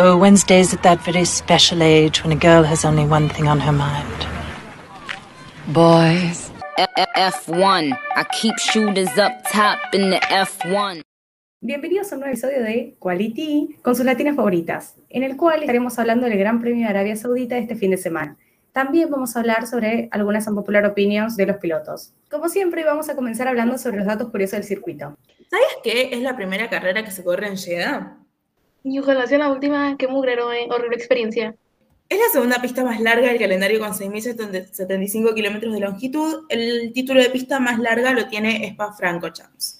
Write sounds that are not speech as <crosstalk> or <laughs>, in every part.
Oh, Wednesday's at that very special age when a girl has only one thing on her mind. Boys. F1. I keep shooters up top in the F1. Bienvenidos a un nuevo episodio de Quality con sus latinas favoritas, en el cual estaremos hablando del Gran Premio de Arabia Saudita este fin de semana. También vamos a hablar sobre algunas unpopular opinions de los pilotos. Como siempre, vamos a comenzar hablando sobre los datos curiosos del circuito. ¿Sabes qué? Es la primera carrera que se corre en Jeddah. Y ojalá sea la última, qué mugrero, eh. horrible experiencia. Es la segunda pista más larga del calendario con 6.075 kilómetros de longitud. El título de pista más larga lo tiene Spa-Francorchamps.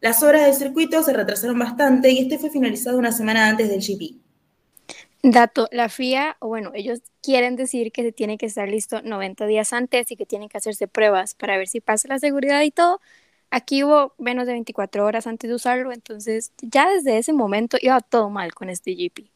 Las obras del circuito se retrasaron bastante y este fue finalizado una semana antes del GP. Dato, la FIA, o bueno, ellos quieren decir que se tiene que estar listo 90 días antes y que tienen que hacerse pruebas para ver si pasa la seguridad y todo. Aquí hubo menos de 24 horas antes de usarlo, entonces ya desde ese momento iba todo mal con este GP.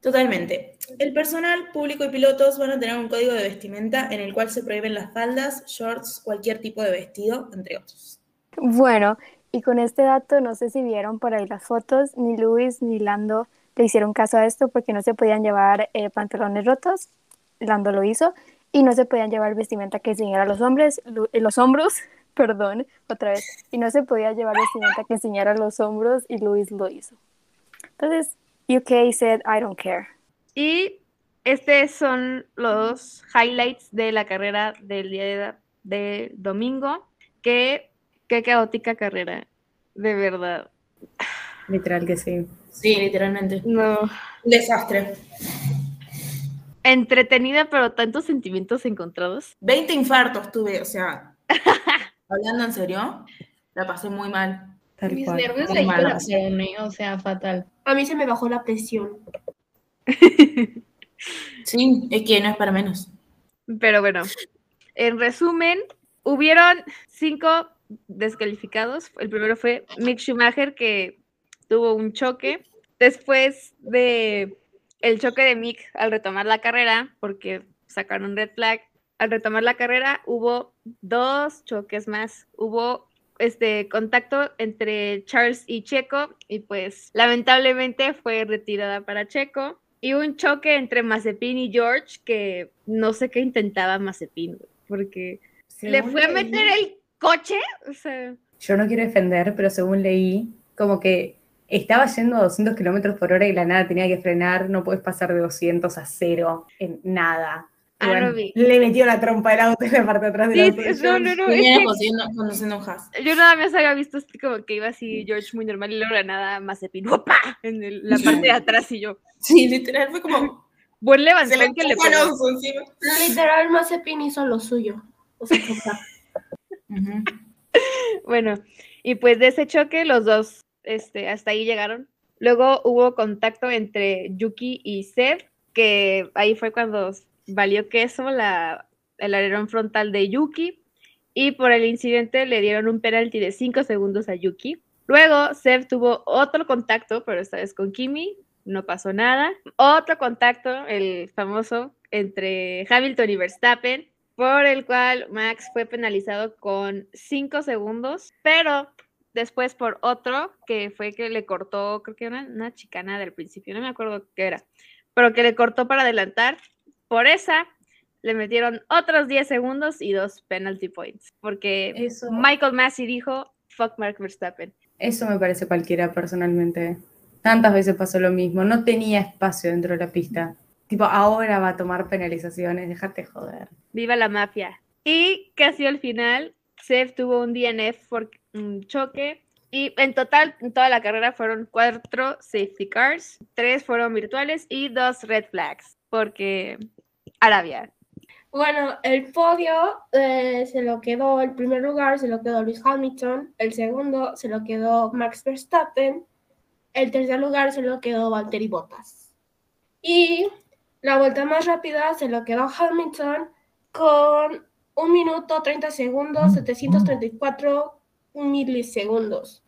Totalmente. El personal, público y pilotos van a tener un código de vestimenta en el cual se prohíben las faldas, shorts, cualquier tipo de vestido, entre otros. Bueno, y con este dato, no sé si vieron por ahí las fotos, ni Luis ni Lando le hicieron caso a esto porque no se podían llevar eh, pantalones rotos, Lando lo hizo, y no se podían llevar vestimenta que enseñara los hombres, los hombros, perdón, otra vez, y no se podía llevar vestimenta que enseñara los hombros y Luis lo hizo. Entonces, UK said, I don't care. Y estos son los highlights de la carrera del día de, domingo. Qué, qué caótica carrera, de verdad. Literal que sí. Sí, literalmente. No. Desastre. Entretenida, pero tantos sentimientos encontrados. 20 infartos tuve, o sea, <laughs> hablando en serio, la pasé muy mal. Mis nervios se colapsaron, o sea, fatal. A mí se me bajó la presión. <laughs> sí, es que no es para menos. Pero bueno, en resumen, hubieron cinco descalificados. El primero fue Mick Schumacher, que tuvo un choque. Después de el choque de Mick al retomar la carrera, porque sacaron red flag, al retomar la carrera hubo dos choques más. Hubo este contacto entre Charles y Checo y pues lamentablemente fue retirada para Checo. Y un choque entre Mazepin y George que no sé qué intentaba Mazepin porque le fue a meter el coche yo no quiero defender pero según leí como que estaba yendo a 200 kilómetros por hora y la nada tenía que frenar no puedes pasar de 200 a cero en nada Ah, le metió la trompa del auto en la parte de atrás del auto. no, no, no. conduciendo, un Yo nada más había visto como que iba así George muy normal y luego nada más se pinó en la parte de atrás y yo. Sí, literal, fue como. <laughs> Buen levantón que le pegó. Literal, Mazepin hizo lo suyo. O sea, bueno, y pues de ese choque los dos este, hasta ahí llegaron. Luego hubo contacto entre Yuki y Seth, que ahí fue cuando valió queso la, el alerón frontal de Yuki y por el incidente le dieron un penalti de 5 segundos a Yuki. Luego, Seb tuvo otro contacto, pero esta vez con Kimi, no pasó nada. Otro contacto, el famoso, entre Hamilton y Verstappen, por el cual Max fue penalizado con 5 segundos, pero después por otro, que fue que le cortó, creo que era una, una chicana del principio, no me acuerdo qué era, pero que le cortó para adelantar por esa le metieron otros 10 segundos y dos penalty points, porque Michael Massey dijo, fuck Mark Verstappen. Eso me parece cualquiera personalmente. Tantas veces pasó lo mismo, no tenía espacio dentro de la pista. Tipo, ahora va a tomar penalizaciones, déjate joder. Viva la mafia. Y casi al final, Seth tuvo un DNF por un choque. Y en total, en toda la carrera fueron cuatro safety cars, tres fueron virtuales y dos red flags, porque Arabia. Bueno, el podio eh, se lo quedó, el primer lugar se lo quedó Luis Hamilton, el segundo se lo quedó Max Verstappen, el tercer lugar se lo quedó Valtteri Bottas. Y la vuelta más rápida se lo quedó Hamilton con 1 minuto 30 segundos, 734 milisegundos.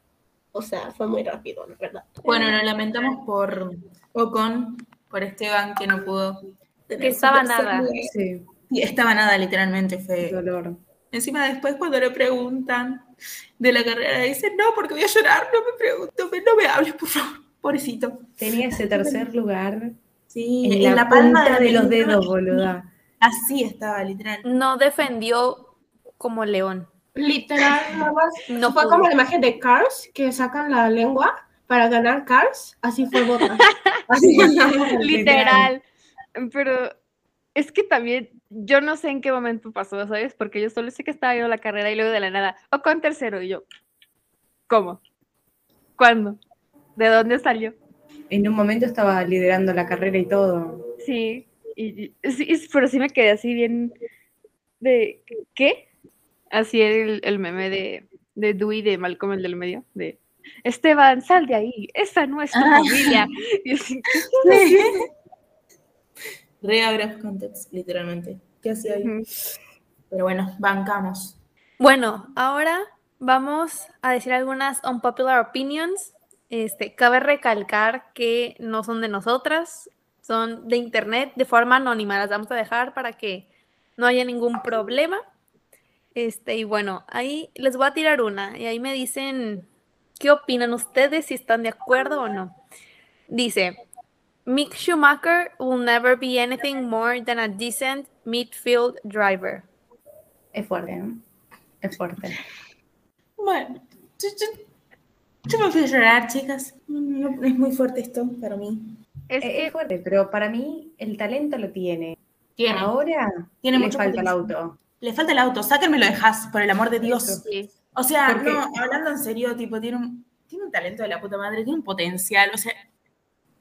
O sea, fue muy rápido, la verdad. Bueno, lo lamentamos por Ocon, por Esteban que no pudo que estaba nada. Sí. Estaba nada, literalmente, fue. Dolor. Encima después cuando le preguntan de la carrera, dicen, no, porque voy a llorar, no me pregunto, no me hables, por favor. Pobrecito. Tenía ese tercer lugar Sí, en, la, punta de los dedos, boluda. Así estaba, literal. No defendió como león. Literal, nada más. No fue pudo. como la imagen de Cars, que sacan la lengua para ganar Cars. Así fue Botas. <laughs> Así Literal. Pero es que también, yo no sé en qué momento pasó, ¿sabes? Porque yo solo sé que estaba viendo la carrera y luego de la nada, o con tercero, y yo, ¿cómo? ¿Cuándo? ¿De dónde salió? En un momento estaba liderando la carrera y todo. Sí, y, y- pero sí me quedé así bien de, ¿qué? Así el, el meme de, de Dewey de Malcolm el del medio, de Esteban, sal de ahí, esa no es tu familia. <laughs> Y así, ¿qué? Re out of context, literalmente. ¿Qué hacía ahí? Pero bueno, bancamos. Bueno, ahora vamos a decir algunas unpopular opinions. Este, cabe recalcar que no son de nosotras, son de internet, de forma anónima. Las vamos a dejar para que no haya ningún problema. Este, y bueno, ahí les voy a tirar una y ahí me dicen qué opinan ustedes, si están de acuerdo o no. Dice, Mick Schumacher will never be anything more than a decent midfield driver. Es fuerte, ¿eh? Es fuerte. Bueno, yo, yo- yo me fui a llorar, chicas. No, no, es muy fuerte esto para mí. Es Eh, que Es fuerte, pero para mí el talento lo tiene. Tiene. Ahora Tiene le mucho falta el auto. Le falta el auto, sáquenmelo de Haas, por el amor de Dios. Eso. sí. O sea, no, hablando en serio, tipo, tiene un, tiene un talento de la puta madre, tiene un potencial, o sea,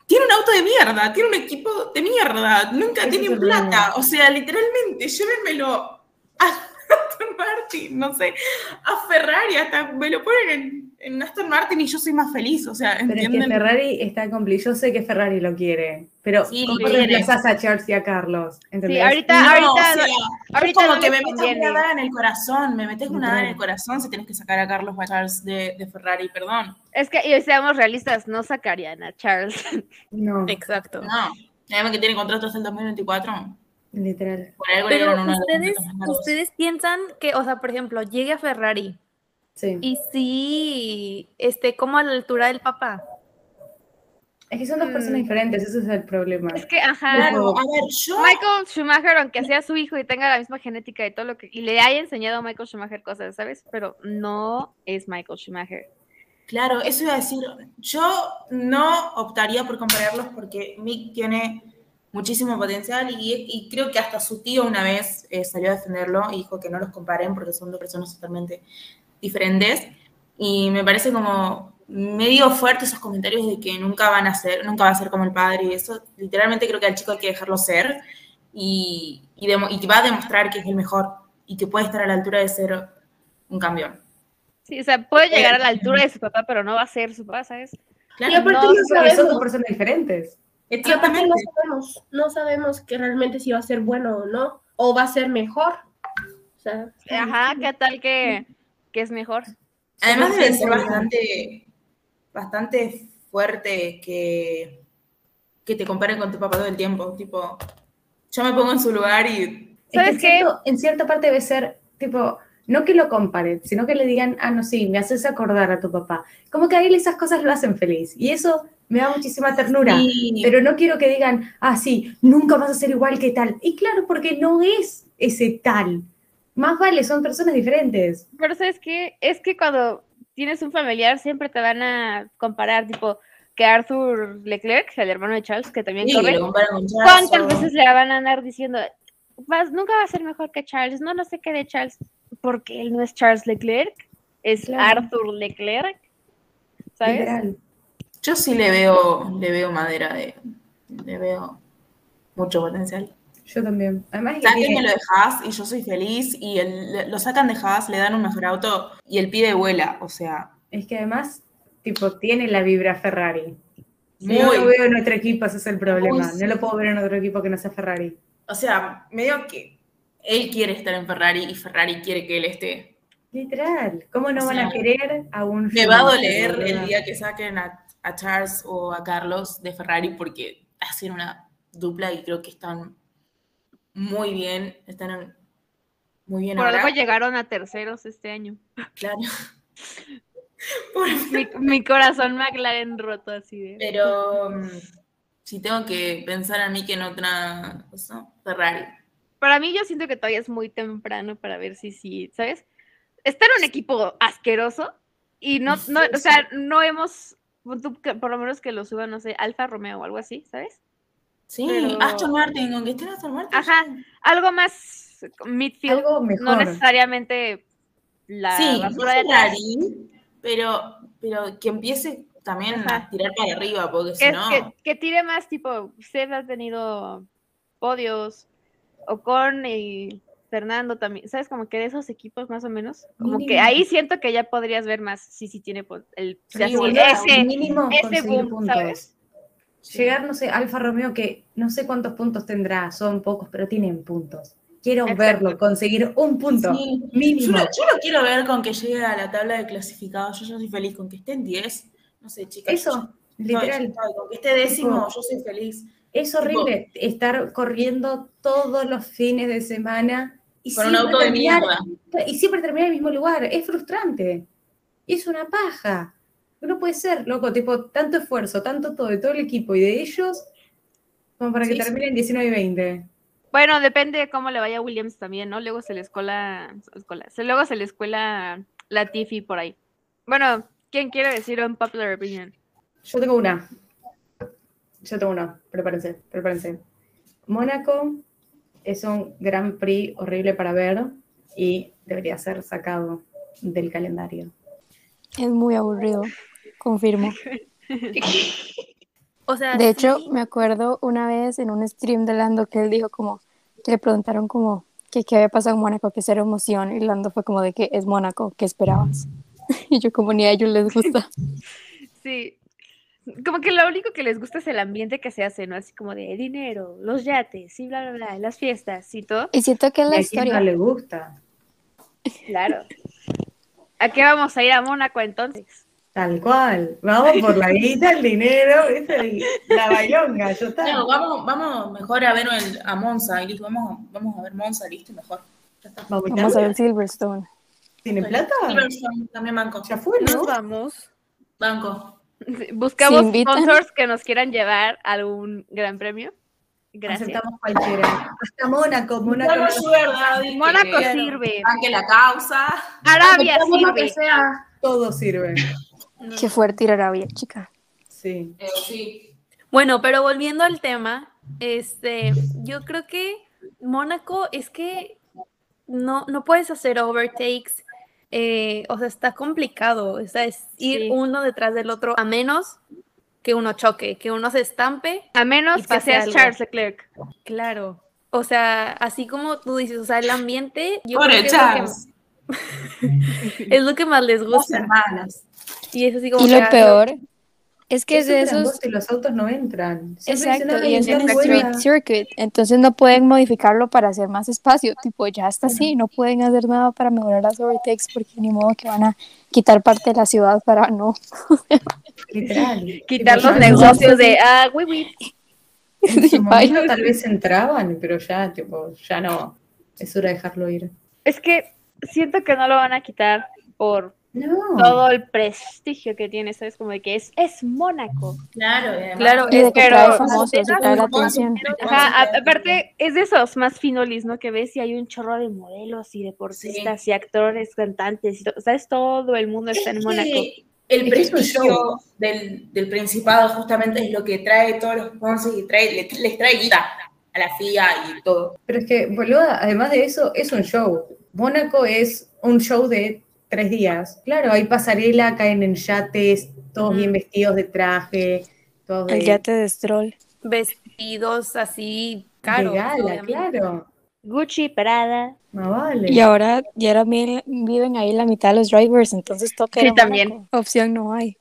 tiene un auto de mierda, tiene un equipo de mierda, nunca tiene plata, problema. o sea, literalmente, llévenmelo a <laughs> Aston Martin, no sé, a Ferrari, hasta me lo ponen en, en Aston Martin y yo soy más feliz, o sea, Pero es que. Ferrari está complicado. Yo sé que Ferrari lo quiere, pero Sí, ¿cómo reemplazás a Charles y a Carlos? ¿Entendés? Sí, ahorita, No, ahorita, o sea, ahorita es como no que me conviene. una daga en el corazón, me metes una daga en el corazón si tienes que sacar a Carlos o a Charles de, de Ferrari, perdón. Es que, y seamos realistas, no sacarían a Charles. No, Exacto. No, además que tiene contrato hasta el 2024. literal. Por algo le Pero de los ustedes, ustedes piensan que, o sea, por ejemplo, llegue a Ferrari Sí. y sí esté como a la altura del papá. Es que son dos personas Mm. diferentes, ese es el problema. Es que, ajá. Claro, a ver, yo. Michael Schumacher, aunque sea su hijo y tenga la misma genética y todo lo que. y le haya enseñado a Michael Schumacher cosas, ¿sabes? Pero no es Michael Schumacher. Claro, eso iba a decir. Yo no optaría por compararlos porque Mick tiene muchísimo potencial y, y creo que hasta su tío una vez eh, salió a defenderlo y dijo que no los comparen porque son dos personas totalmente diferentes. Y me parece como medio fuerte esos comentarios de que nunca van a ser, nunca va a ser como el padre y eso. Literalmente creo que al chico hay que dejarlo ser y, y, demo- y va a demostrar que es el mejor y que puede estar a la altura de ser un campeón. Sí, o sea, puede llegar a la altura de su papá, pero no va a ser su papá, ¿sabes? Claro, Y aparte no, no, Porque son sabemos, dos personas diferentes. exactamente. no sabemos, no sabemos que realmente si va a ser bueno o no, o va a ser mejor. O sea, Ajá, ¿qué tal que, que es mejor? Además debe ser bastante, bastante fuerte que, que te comparen con tu papá todo el tiempo. Tipo, yo me pongo en su lugar y ¿Sabes en, qué? en cierta parte debe ser, tipo, no que lo comparen, sino que le digan, ah, no, sí, me haces acordar a tu papá. Como que a él esas cosas lo hacen feliz. Y eso me da muchísima ternura. y- Pero no quiero que digan, ah, sí, nunca vas a ser igual que tal. Y claro, porque no es ese tal. Más vale, son personas diferentes. Pero ¿sabes qué? Es que cuando tienes un familiar siempre te van a comparar, tipo, que Arthur Leclerc, el hermano de Charles, que también sí, corre, ¿cuántas o- veces le van a andar diciendo, "Vas- nunca va a ser mejor que Charles? No, no sé qué de Charles, porque él no es Charles Leclerc, es Claro. Arthur Leclerc, ¿sabes? Literal. Yo sí le veo, le veo madera de. Le veo mucho potencial. Yo también. Además, que tiene- lo de Haas y yo soy feliz. Y el- lo sacan de Haas, le dan un mejor auto y el pibe vuela. O sea, es que además, tipo, tiene la vibra Ferrari. Si Muy. no lo veo en otro equipo, ese es el problema. Muy, No lo puedo ver en otro equipo que no sea Ferrari. o sea, medio que él quiere estar en Ferrari y Ferrari quiere que él esté. Literal. ¿Cómo no O van a querer a un Me va a doler el día que saquen a, a Charles o a Carlos de Ferrari porque hacen una dupla y creo que están muy bien, están muy bien Por ahora. algo llegaron a terceros este año. Claro. <laughs> Mi, mi corazón McLaren roto así de. Pero mm, si tengo que pensar a mí que en otra cosa, Ferrari. Para mí, yo siento que todavía es muy temprano para ver si sí, ¿sabes? Está en un equipo asqueroso y no, no, o sea, no hemos, por lo menos que lo suba, no sé, Alfa Romeo o algo así, ¿sabes? Sí, Pero- Aston Martin, aunque esté en Aston Martin. Ajá, algo más midfield, Algo no mejor. necesariamente la sí, basura no de. Ferrari, pero, pero que empiece también Ajá. a tirar para arriba, porque si que, no. que, que tire más tipo, Seth ha tenido podios, Ocon y Fernando también, ¿sabes? Como que de esos equipos más o menos, como que ahí siento que ya podrías ver más, sí, sí tiene el, Sí, boludo, ese, mínimo ese boom, puntos. ¿sabes? Llegar, no sé, Alfa Romeo, que no sé cuántos puntos tendrá, son pocos, pero tienen puntos. Quiero Exacto. verlo, conseguir un punto Sí. Yo mínimo. lo, yo lo quiero ver con que llegue a la tabla de clasificados. Yo ya soy feliz con que esté en 10. No sé, chicas. Eso, literal. yo estoy, con que esté décimo, yo soy feliz. Es horrible estar corriendo todos los fines de semana y Con un auto de mierda. y siempre terminar en el mismo lugar. Es frustrante. Es una paja. No puede ser, loco, tipo, tanto esfuerzo, tanto todo, de todo el equipo y de ellos, como para que Sí, sí. terminen 19 y 20. Bueno, depende de cómo le vaya a Williams también, ¿no? Luego se le escola, escola- se- luego se le escuela la Tiffy por ahí. Bueno, ¿quién quiere decir un popular opinion? Yo tengo una. Yo tengo una. Prepárense, prepárense. Mónaco es un Grand Prix horrible para ver y debería ser sacado del calendario. Es muy aburrido, confirmo. <laughs> O sea, De hecho, sí, me acuerdo una vez en un stream de Lando que él dijo como, que le preguntaron como que qué había pasado en Mónaco, que cero emoción, y Lando fue como de que es Mónaco, ¿qué esperabas? <laughs> Y yo como ni a ellos les gusta. <laughs> Sí. Como que lo único que les gusta es el ambiente que se hace, ¿no? Así como de dinero, los yates, y bla, bla, bla, las fiestas y todo. Y siento que es la a quien no historia. le gusta. Claro. ¿A qué vamos a ir a Mónaco entonces? Tal cual. Vamos por la guita, el dinero. Y la bailonga, yo está. No, vamos, vamos mejor a ver el- a Monza, y vamos, vamos a ver Monza, listo, mejor. Ya está. Vamos, Vamos a ver Silverstone. ¿Tiene plata? Silverstone, también banco. Ya fue, ¿no? nos vamos. Banco. Buscamos sponsors que nos quieran llevar a algún gran premio. Gracias. Aceptamos cualquiera. Hasta Mónaco, Mónaco. Que- Mónaco sirve. la causa. Arabia sirve. Todo sirve. Qué fuerte ir a Arabia, chica. Sí. Eh, sí. Bueno, pero volviendo al tema, este, yo creo que Mónaco es que no, no puedes hacer overtakes, eh, o sea, está complicado, o sea, es ir Sí. uno detrás del otro, a menos que uno choque, que uno se estampe, A Y menos que seas algo. Charles Leclerc. claro. O sea, así como tú dices, o sea, el ambiente, yo Pobre creo que es, lo Charles. que <laughs> es lo que más les Dos gusta. hermanas. Y es así como Y lo ah, peor es que es de esos... y los autos no entran. Siempre Exacto, "Ay, y es un street buena". circuit, entonces no pueden modificarlo para hacer más espacio, tipo ya está así, no pueden hacer nada para mejorar las overtakes porque ni modo que van a quitar parte de la ciudad para no. Literal. <laughs> Quitar los negocios de, ah. <laughs> En su Bye. momento tal vez entraban, pero ya, tipo, ya no. Es hora de dejarlo ir. Es que siento que no lo van a quitar por No. todo el prestigio que tiene, ¿sabes? Como de que es, es Mónaco. Claro, y Claro, Y de que Pero- trae famosos y trae la atención. Ajá, aparte es de esos más finolis, ¿no? Que ves y hay un chorro de modelos y deportistas y actores, cantantes, y to- ¿sabes? Todo el mundo está en Es Mónaco. el Es es prestigio show. del, del Principado justamente es lo que trae todos los sponsors y trae, les, les trae guita a la FIA y todo. Pero es que, boluda, además de eso, es un show. Mónaco es un show de tres días. Claro, hay pasarela, caen en yates, todos Ujú. bien vestidos de traje, todos de, El yate de Stroll. vestidos así de caros. gala, obviamente. claro. Gucci, Prada. Vale. Y ahora, y ahora viven ahí la mitad de los drivers, entonces toca Sí, también. Opción no hay.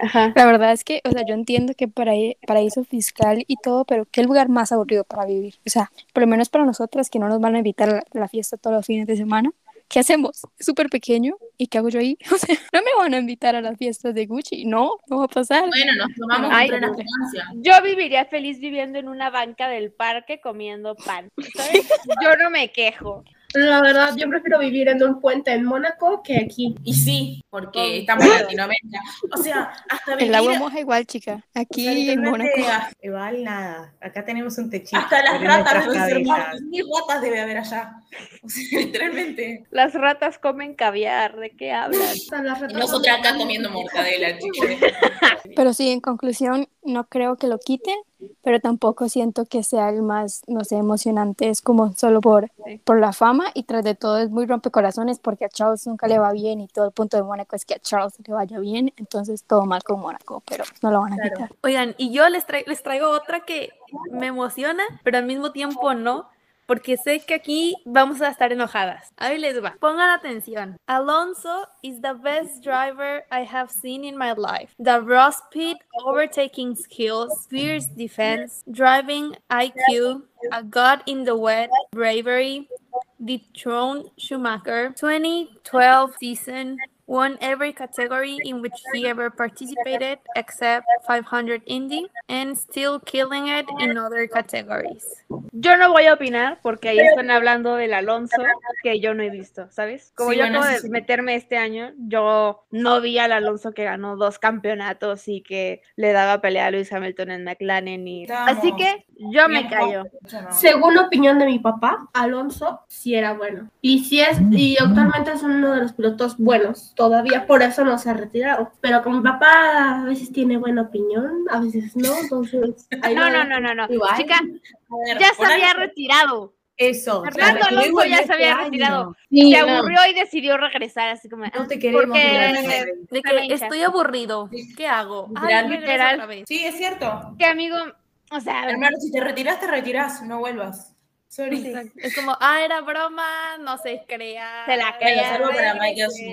Ajá. La verdad es que, o sea, yo entiendo que para paraíso fiscal y todo, pero qué lugar más aburrido para vivir. O sea, por lo menos para nosotras que no nos van a invitar a la, la fiesta todos los fines de semana. ¿Qué hacemos? Es súper pequeño. ¿Y qué hago yo ahí? <laughs> O sea, no me van a invitar a las fiestas de Gucci. No, no va a pasar. Bueno, nos tomamos Ay, un tren a no. Yo viviría feliz viviendo en una banca del parque comiendo pan. ¿sabes? <laughs> Yo no me quejo. La verdad, yo prefiero vivir en un puente en Mónaco que aquí. Y sí, porque estamos en Latinoamérica. O sea, hasta vivir... El agua moja igual, chica. o Aquí sea, en Mónaco. Igual nada. Acá tenemos un techito. Hasta las ratas deben ser. Ni ratas debe haber allá. O sea, <laughs> literalmente. Las ratas comen caviar, ¿de qué hablan? Son- acá comiendo mortadela, chicos. <laughs> Pero sí, en conclusión, no creo que lo quiten, pero tampoco siento que sea el más, no sé, emocionante. Es como solo por, Sí. por la fama y tras de todo es muy rompecorazones porque a Charles nunca le va bien y todo el punto de Mónaco es que a Charles le vaya bien, entonces todo mal con Mónaco, pero no lo van a Claro. quitar. Oigan, y yo les traigo otra que me emociona, pero al mismo tiempo no, porque sé que aquí vamos a estar enojadas. Ahí les va. Pongan atención. Alonso is the best driver I have seen in my life. The raw speed, overtaking skills, fierce defense, driving IQ, a god in the wet, bravery, dethroned Schumacher, 2012 season, won every category in which he ever participated except 500 Indy, and still killing it in other categories. Yo no voy a opinar porque ahí están hablando del Alonso que yo no he visto, ¿sabes? Como Sí, yo bueno, acabo eso de sí. meterme este año, yo no vi al Alonso que ganó dos campeonatos y que le daba pelea a Luis Hamilton en McLaren y así Estamos- que yo me callo. Según opinión de mi papá, Alonso sí era bueno. Y sí es, y actualmente es uno de los pilotos buenos. Todavía por eso no se ha retirado. Pero como mi papá a veces tiene buena opinión, a veces no. Entonces, <laughs> No, no, no, no, no. Igual. Chica, ya se había algo- retirado. Eso. Fernando Alonso ya se había este retirado. Se no. aburrió y decidió regresar así como. No te queremos. la estoy aburrido. ¿Qué hago? Ay, Literal. Sí, es cierto. Que amigo, o sea, Hermano, si te retiras, te retirás. No vuelvas. Sorry. Exacto. Es como, ah, era broma, no se crea. Se la crea. Sí, sí.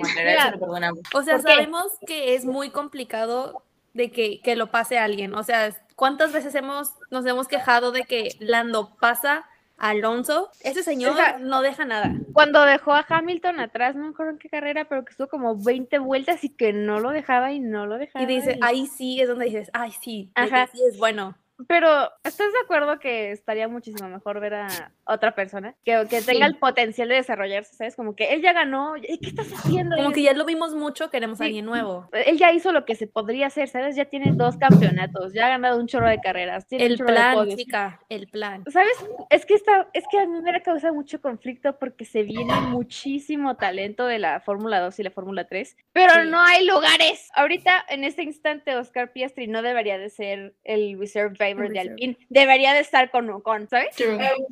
O sea, sabemos que es muy complicado de que, que lo pase a alguien. O sea, ¿cuántas veces hemos, nos hemos quejado de que Lando pasa Alonso? Ese señor O sea, no deja nada. cuando dejó a Hamilton atrás, no me acuerdo en qué carrera, pero que estuvo como 20 vueltas y que no lo dejaba y no lo dejaba. Y dice, y- ahí sí es donde dices, ay, sí, Ajá. sí es bueno. Pero, ¿estás de acuerdo que estaría muchísimo mejor ver a otra persona que, que tenga el potencial de desarrollarse, ¿sabes? Como que él ya ganó, ¿y ¿qué estás haciendo? Como que ya lo vimos mucho, queremos a alguien nuevo. Él ya hizo lo que se podría hacer, ¿sabes? Ya tiene dos campeonatos, ya ha ganado un chorro de carreras, tiene un El chorro de plan, chica, el plan. ¿Sabes? Es que está, es que a mí me causa mucho conflicto porque se viene muchísimo talento de la Fórmula 2 y la Fórmula 3, pero Sí. no hay lugares. Ahorita, en este instante, Oscar Piastri no debería de ser el reserve driver de. Alpine, debería de estar con Ocon, ¿sabes?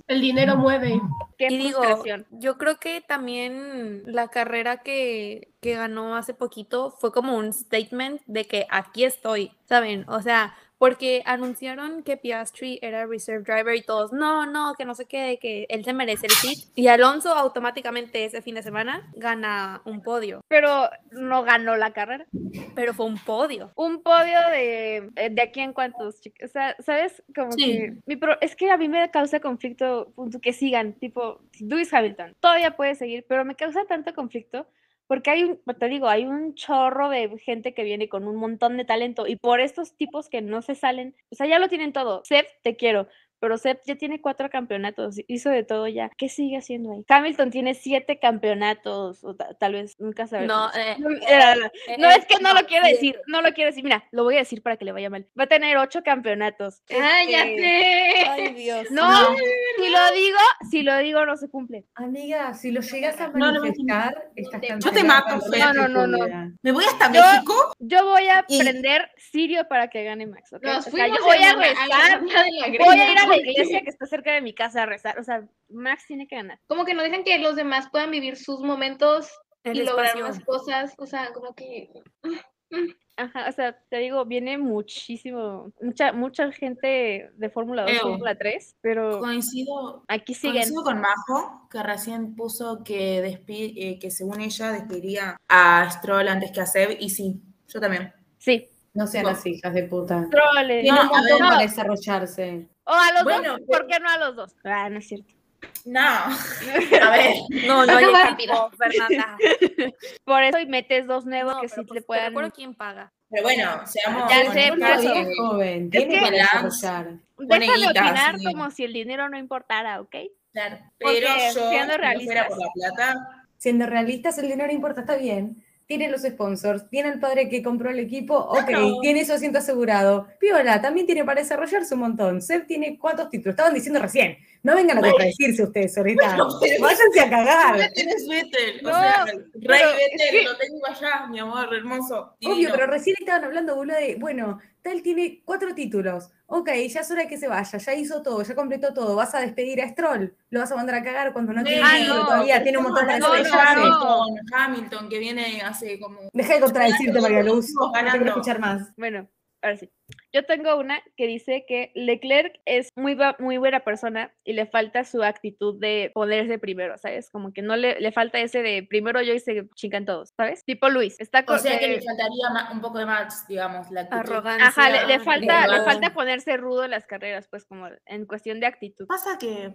El dinero mueve. Qué Y digo, yo creo que también la carrera que, que ganó hace poquito fue como un statement de que aquí estoy, ¿saben? O sea, porque anunciaron que Piastri era reserve driver y todos, no, no, que no sé qué, que él se merece el seat. Y Alonso automáticamente ese fin de semana gana un podio, Pero no ganó la carrera. pero fue un podio. Un podio de, eh, de aquí en cuantos, chicos. O sea, ¿sabes? Como Sí. que. mi pro- es que a mí me causa conflicto punto, que sigan, tipo, Lewis Hamilton. Todavía puede seguir, pero me causa tanto conflicto porque hay un, te digo, hay un chorro de gente que viene con un montón de talento y por estos tipos que no se salen, o sea, ya lo tienen todo. Seth, te quiero. Pero Seth ya tiene cuatro campeonatos, hizo de todo ya. ¿Qué sigue haciendo ahí? Hamilton tiene siete campeonatos, o ta- tal vez nunca sabremos. No, eh, No, eh, es que no lo quiero decir, no lo quiero decir. Mira, lo voy a decir para que le vaya mal. Va a tener ocho campeonatos. Ah, ya Este, sé. Ay, Dios. No, si lo digo, si lo digo no se cumple. Amiga, si lo llegas a No, no, manifestar, estás Yo te mato, No, no, no, no. Me voy hasta Yo- México. Yo voy a Y- prender Sirio para que gane Max, ¿ok? Nos O sea, yo voy a rezar, voy a ir a la iglesia que está cerca de mi casa a rezar. O sea, Max tiene que ganar. Como que no dejan que los demás puedan vivir sus momentos El y lograr espacio. más cosas. O sea, como que. Ajá, o sea, te digo, viene muchísimo, mucha, mucha gente de Fórmula 2, Ew. Fórmula 3, pero Coincido, aquí siguen. coincido con Majo, que recién puso que, despi- eh, que según ella despediría a Stroll antes que a Seb, y sí, yo también. Sí, No sean así, hijas de puta. troles. Tiene un No, a montón para no. desarrollarse. O a los Bueno, dos, ¿por qué no a los dos? Ah, no es cierto. No, <laughs> a ver, No, no hay Acaba equipo, Fernanda. <laughs> Por eso y metes dos nuevos No, que pero sí pues, le te puedan. recuerdo quién paga. pero bueno, seamos Ya sé, pero- eh, es joven, tiene que- desarrollar. Déjame guitas, opinar sí. como si el dinero no importara, ¿ok? Claro. Porque, Pero yo, siendo si no fuera realistas. por la plata, Siendo realistas, el dinero importa, está bien. Tiene los sponsors, tiene el padre que compró el equipo, ok, Claro. tiene su asiento asegurado. Piola también tiene para desarrollarse un montón. Seb tiene cuántos títulos, estaban diciendo recién. No vengan a contradecirse ustedes ahorita. Váyanse a cagar. ya tenés Vettel. No, o sea, Rey es Vettel, que- lo tengo allá, mi amor, hermoso. Obvio, pero recién estaban hablando, boludo, de, bueno, tal tiene cuatro títulos. Ok, ya es hora de que se vaya, ya hizo todo, ya completó todo. Vas a despedir a Stroll, lo vas a mandar a cagar cuando no tiene Ah, no, todavía, tiene un montón de no. Hamilton, Hamilton, que viene hace como. Deja de contradecirte, María Luz. No quiero escuchar más. Bueno, ahora sí. Yo tengo una que dice que Leclerc es muy, muy buena persona y le falta su actitud de ponerse primero, ¿sabes? Como que no le, le falta ese de primero yo y se chingan todos, ¿sabes? Tipo Luis, está O con, sea que eh, le faltaría un poco de Max, digamos, la actitud. Arrogancia. Ajá, le, le falta, le falta ponerse rudo en las carreras, pues como en cuestión de actitud. Pasa que,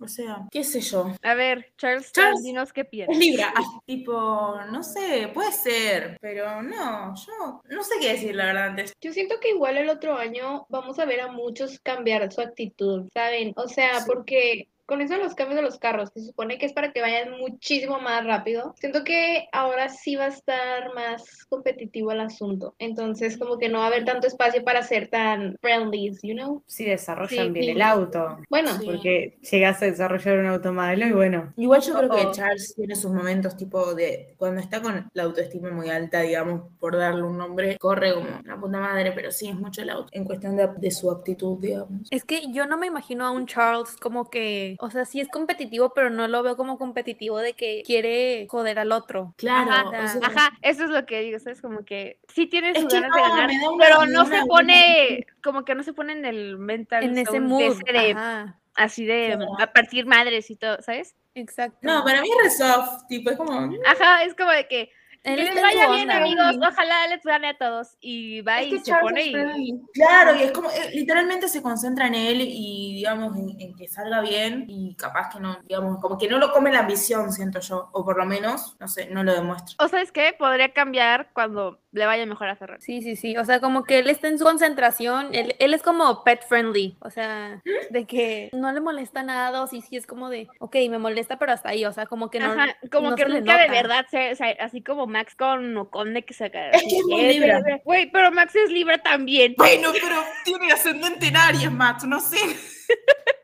o sea, qué sé yo. A ver, Charles, Charles, dinos qué piensas. Libra, tipo, no sé, puede ser, pero no, yo no sé qué decir la verdad antes. Yo siento que igual el otro año vamos a ver a muchos cambiar su actitud, ¿saben? O sea, Sí. porque con eso de los cambios de los carros, que se supone que es para que vayan muchísimo más rápido, siento que ahora sí va a estar más competitivo el asunto. Entonces, como que no va a haber tanto espacio para ser tan friendly, you know? Sí, desarrollan Sí, bien sí. el auto. Bueno, Sí. Porque llegas a desarrollar un auto malo y bueno. Igual yo creo Oh, oh. que Charles tiene sus momentos tipo de cuando está con la autoestima muy alta, digamos, por darle un nombre, corre como una puta madre, pero sí es mucho el auto en cuestión de, de su actitud, digamos. Es que yo no me imagino a un Charles como que, o sea, sí es competitivo, pero no lo veo como competitivo de que quiere joder al otro. Claro, Ajá, o sea, Ajá, eso es lo que digo, ¿sabes? Como que sí tiene Es sus que ganas no, de ganar, pero no se una pone, como que no se pone en el mental En ese mood. ese de, Ajá, así de Claro. a partir madres y todo, ¿sabes? exacto. no, para mí es re soft, tipo, es como, Ajá, es como de que que les vaya bien, onda. amigos, ojalá les gane a todos y va es y se Charles pone y. Claro, y es como, eh, literalmente se concentra en él y, digamos, en, en que salga bien y capaz que no, digamos, como que no lo come la ambición, siento yo, o por lo menos, no sé, no lo demuestra. o sabes qué, podría cambiar cuando le vaya mejor a Ferrari. Sí, sí, sí. O sea, como que él está en su concentración. Él, él es como pet friendly. O sea, de que no le molesta nada. O sí, sí, es como de, ok, me molesta, pero hasta ahí. O sea, como que no. Ajá, como no que se le nunca de verdad, se, o sea, así como Max con Ocon de que se. Güey, pero Max es Libra también. Bueno, pero tiene ascendente en Aries, Max, no sé. <laughs>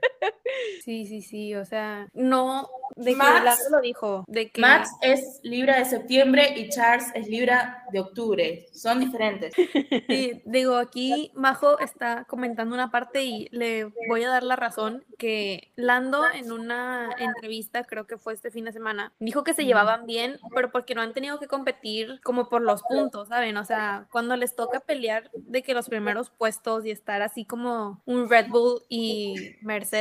Sí, sí, sí. O sea, no. De que Max- Lando lo dijo. De que. Max es Libra de septiembre y Charles es Libra de octubre. Son diferentes. <laughs> Sí, digo, aquí Majo está comentando una parte y le voy a dar la razón que Lando en una entrevista, creo que fue este fin de semana, dijo que se llevaban bien, pero porque no han tenido que competir como por los puntos, ¿saben? O sea, cuando les toca pelear de que los primeros puestos y estar así como un Red Bull y Mercedes,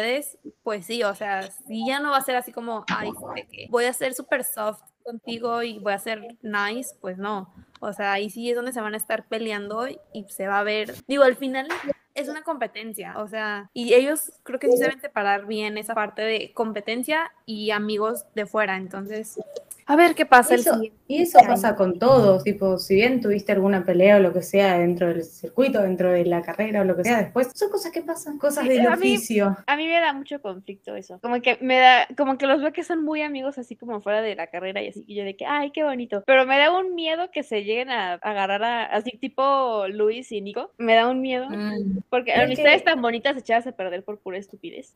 pues sí, o sea, sí ya no va a ser así como, ay, que voy a ser súper soft contigo y voy a ser nice, pues no. O sea, ahí sí es donde se van a estar peleando y se va a ver. Digo, al final es una competencia, o sea, y ellos creo que sí saben separar bien esa parte de competencia y amigos de fuera. Entonces, a ver qué pasa el Eso- siguiente. y eso pasa con todos, tipo, si bien tuviste alguna pelea o lo que sea dentro del circuito, dentro de la carrera o lo que sea después, son cosas que pasan, cosas Sí, del a mí- oficio. A mí me da mucho conflicto eso. Como que me da, como que los veo que son muy amigos así como fuera de la carrera y así. Y yo de que, ay, qué bonito. Pero me da un miedo que se lleguen a agarrar a, así tipo Luis y Nico. Me da un miedo. Mm. Porque Es amistades que- tan bonitas echadas a perder por pura estupidez.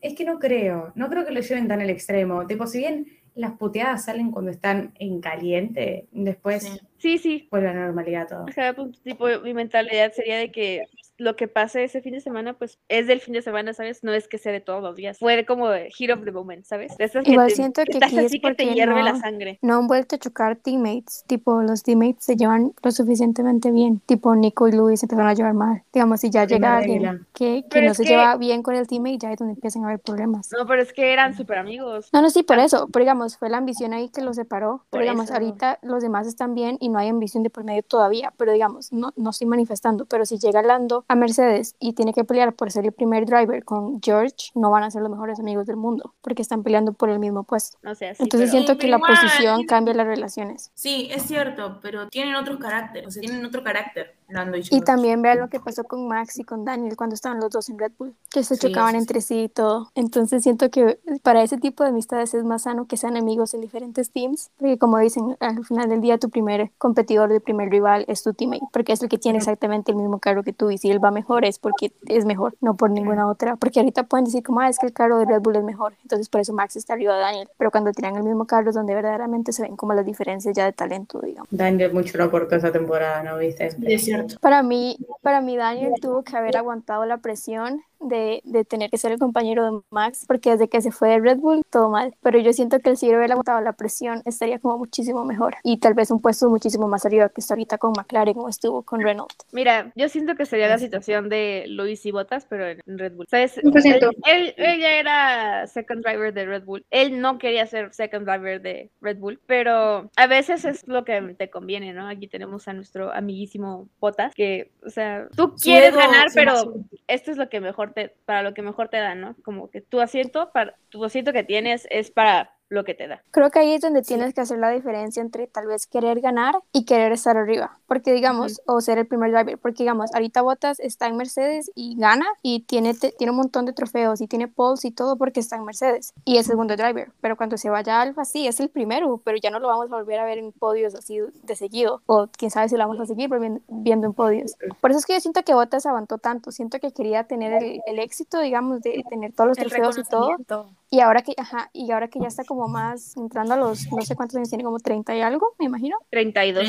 Es que no creo, no creo que lo lleven tan al extremo. Tipo, si bien las puteadas salen cuando están en caliente, después Sí. Sí, sí. vuelve a la normalidad todo. O sea, pues, tipo, mi mentalidad sería de que lo que pase ese fin de semana, pues es del fin de semana, ¿sabes? No es que sea de todos los días. Fue de como de hit of the moment, ¿sabes? De esas que Igual te- siento que estás aquí es así que te hierve la sangre. No han vuelto a chocar teammates, tipo los teammates se llevan lo suficientemente bien, tipo Nico y Luis se empezaron a llevar mal. Digamos, si ya llega alguien que, no se que- lleva bien con el teammate, ya es donde empiezan a haber problemas. No, pero es que eran súper amigos. No, no, sí, por eso, pero digamos, fue la ambición ahí que los separó, Por pero digamos, eso. ahorita los demás están bien y no hay ambición de por medio todavía, pero digamos, no, no estoy manifestando, pero si llega Lando a Mercedes y tiene que pelear por ser el primer driver con George, no van a ser los mejores amigos del mundo porque están peleando por el mismo puesto. O sea, sí, Entonces pero- siento que la posición tiene- cambia las relaciones. Sí, es cierto, pero tienen otros caracteres, o sea, tienen otro carácter, Lando y Y también vean lo que pasó con Max y con Daniel cuando estaban los dos en Red Bull, que se Sí, chocaban sí. entre sí y todo. Entonces siento que para ese tipo de amistades es más sano que sean amigos en diferentes teams, porque como dicen, al final del día tu primer competidor, tu primer rival es tu teammate, porque es el que tiene exactamente el mismo carro que tú y si él va mejor es porque es mejor, no por ninguna otra. Porque ahorita pueden decir como, ah, es que el carro de Red Bull es mejor, entonces por eso Max está arriba de Daniel, pero cuando tiran el mismo carro es donde verdaderamente se ven como las diferencias ya de talento, digamos. Daniel mucho no aportó esa temporada, ¿no viste? Es cierto. Para mí, para mí Daniel tuvo que haber aguantado la presión de, de tener que ser el compañero de Max, porque desde que se fue de Red Bull, todo mal. Pero yo siento que él si hubiera aguantado la presión, estaría como muchísimo mejor. Y tal vez un puesto muchísimo más arriba que está ahorita con McLaren o estuvo con Renault. Mira, yo siento que sería la situación de Luis y Bottas, pero en en Red Bull. ¿Sabes? 100%. Él, él, él ya era second driver de Red Bull. Él no quería ser second driver de Red Bull, pero a veces es lo que te conviene, ¿no? Aquí tenemos a nuestro amiguísimo Bottas, que, o sea, tú quieres ego ganar, pero esto es lo que mejor te, para lo que mejor te da, ¿no? Como que tu asiento, para, tu asiento que tienes es para lo que te da. Creo que ahí es donde tienes que hacer la diferencia entre tal vez querer ganar y querer estar arriba. Porque digamos, o ser el primer driver. Porque digamos, ahorita Bottas está en Mercedes y gana y tiene, te- tiene un montón de trofeos y tiene poles y todo porque está en Mercedes y es segundo driver. Pero cuando se vaya a Alfa, sí, es el primero, pero ya no lo vamos a volver a ver en podios así de seguido. O quién sabe si lo vamos a seguir viendo, en podios. Por eso es que yo siento que Bottas aguantó tanto. Siento que quería tener el, el éxito, digamos, de tener todos los El trofeos y todo. Y ahora que, ajá, y ahora que ya está como más entrando a los, no sé cuántos años tiene, como 30 y algo, me imagino. 32.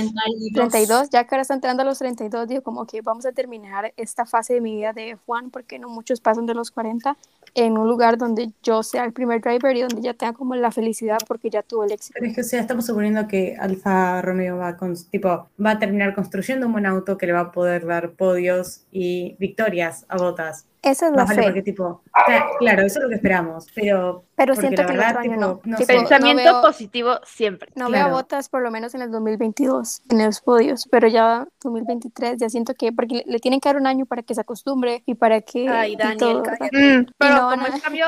32, ya que ahora está entrando a los 32, digo como que vamos a terminar esta fase de mi vida de F1, porque no muchos pasan de los 40, en un lugar donde yo sea el primer driver y donde ya tenga como la felicidad porque ya tuve el éxito. Pero es que, o sea, estamos suponiendo que Alfa Romeo va, con, tipo, va a terminar construyendo un buen auto que le va a poder dar podios y victorias a Botas. Esa es la vale fe. porque, tipo, cla- claro, eso es lo que esperamos, pero... Pero siento la que el verdad, otro año tipo, no. no Tipo. Pensamiento no veo- positivo siempre. No Claro. veo botas por lo menos en el 2022, en los podios, pero ya 2023 ya siento que, porque le, le tienen que dar un año para que se acostumbre y para que... Ay, Daniel, todo. Mm, pero no como es cambio,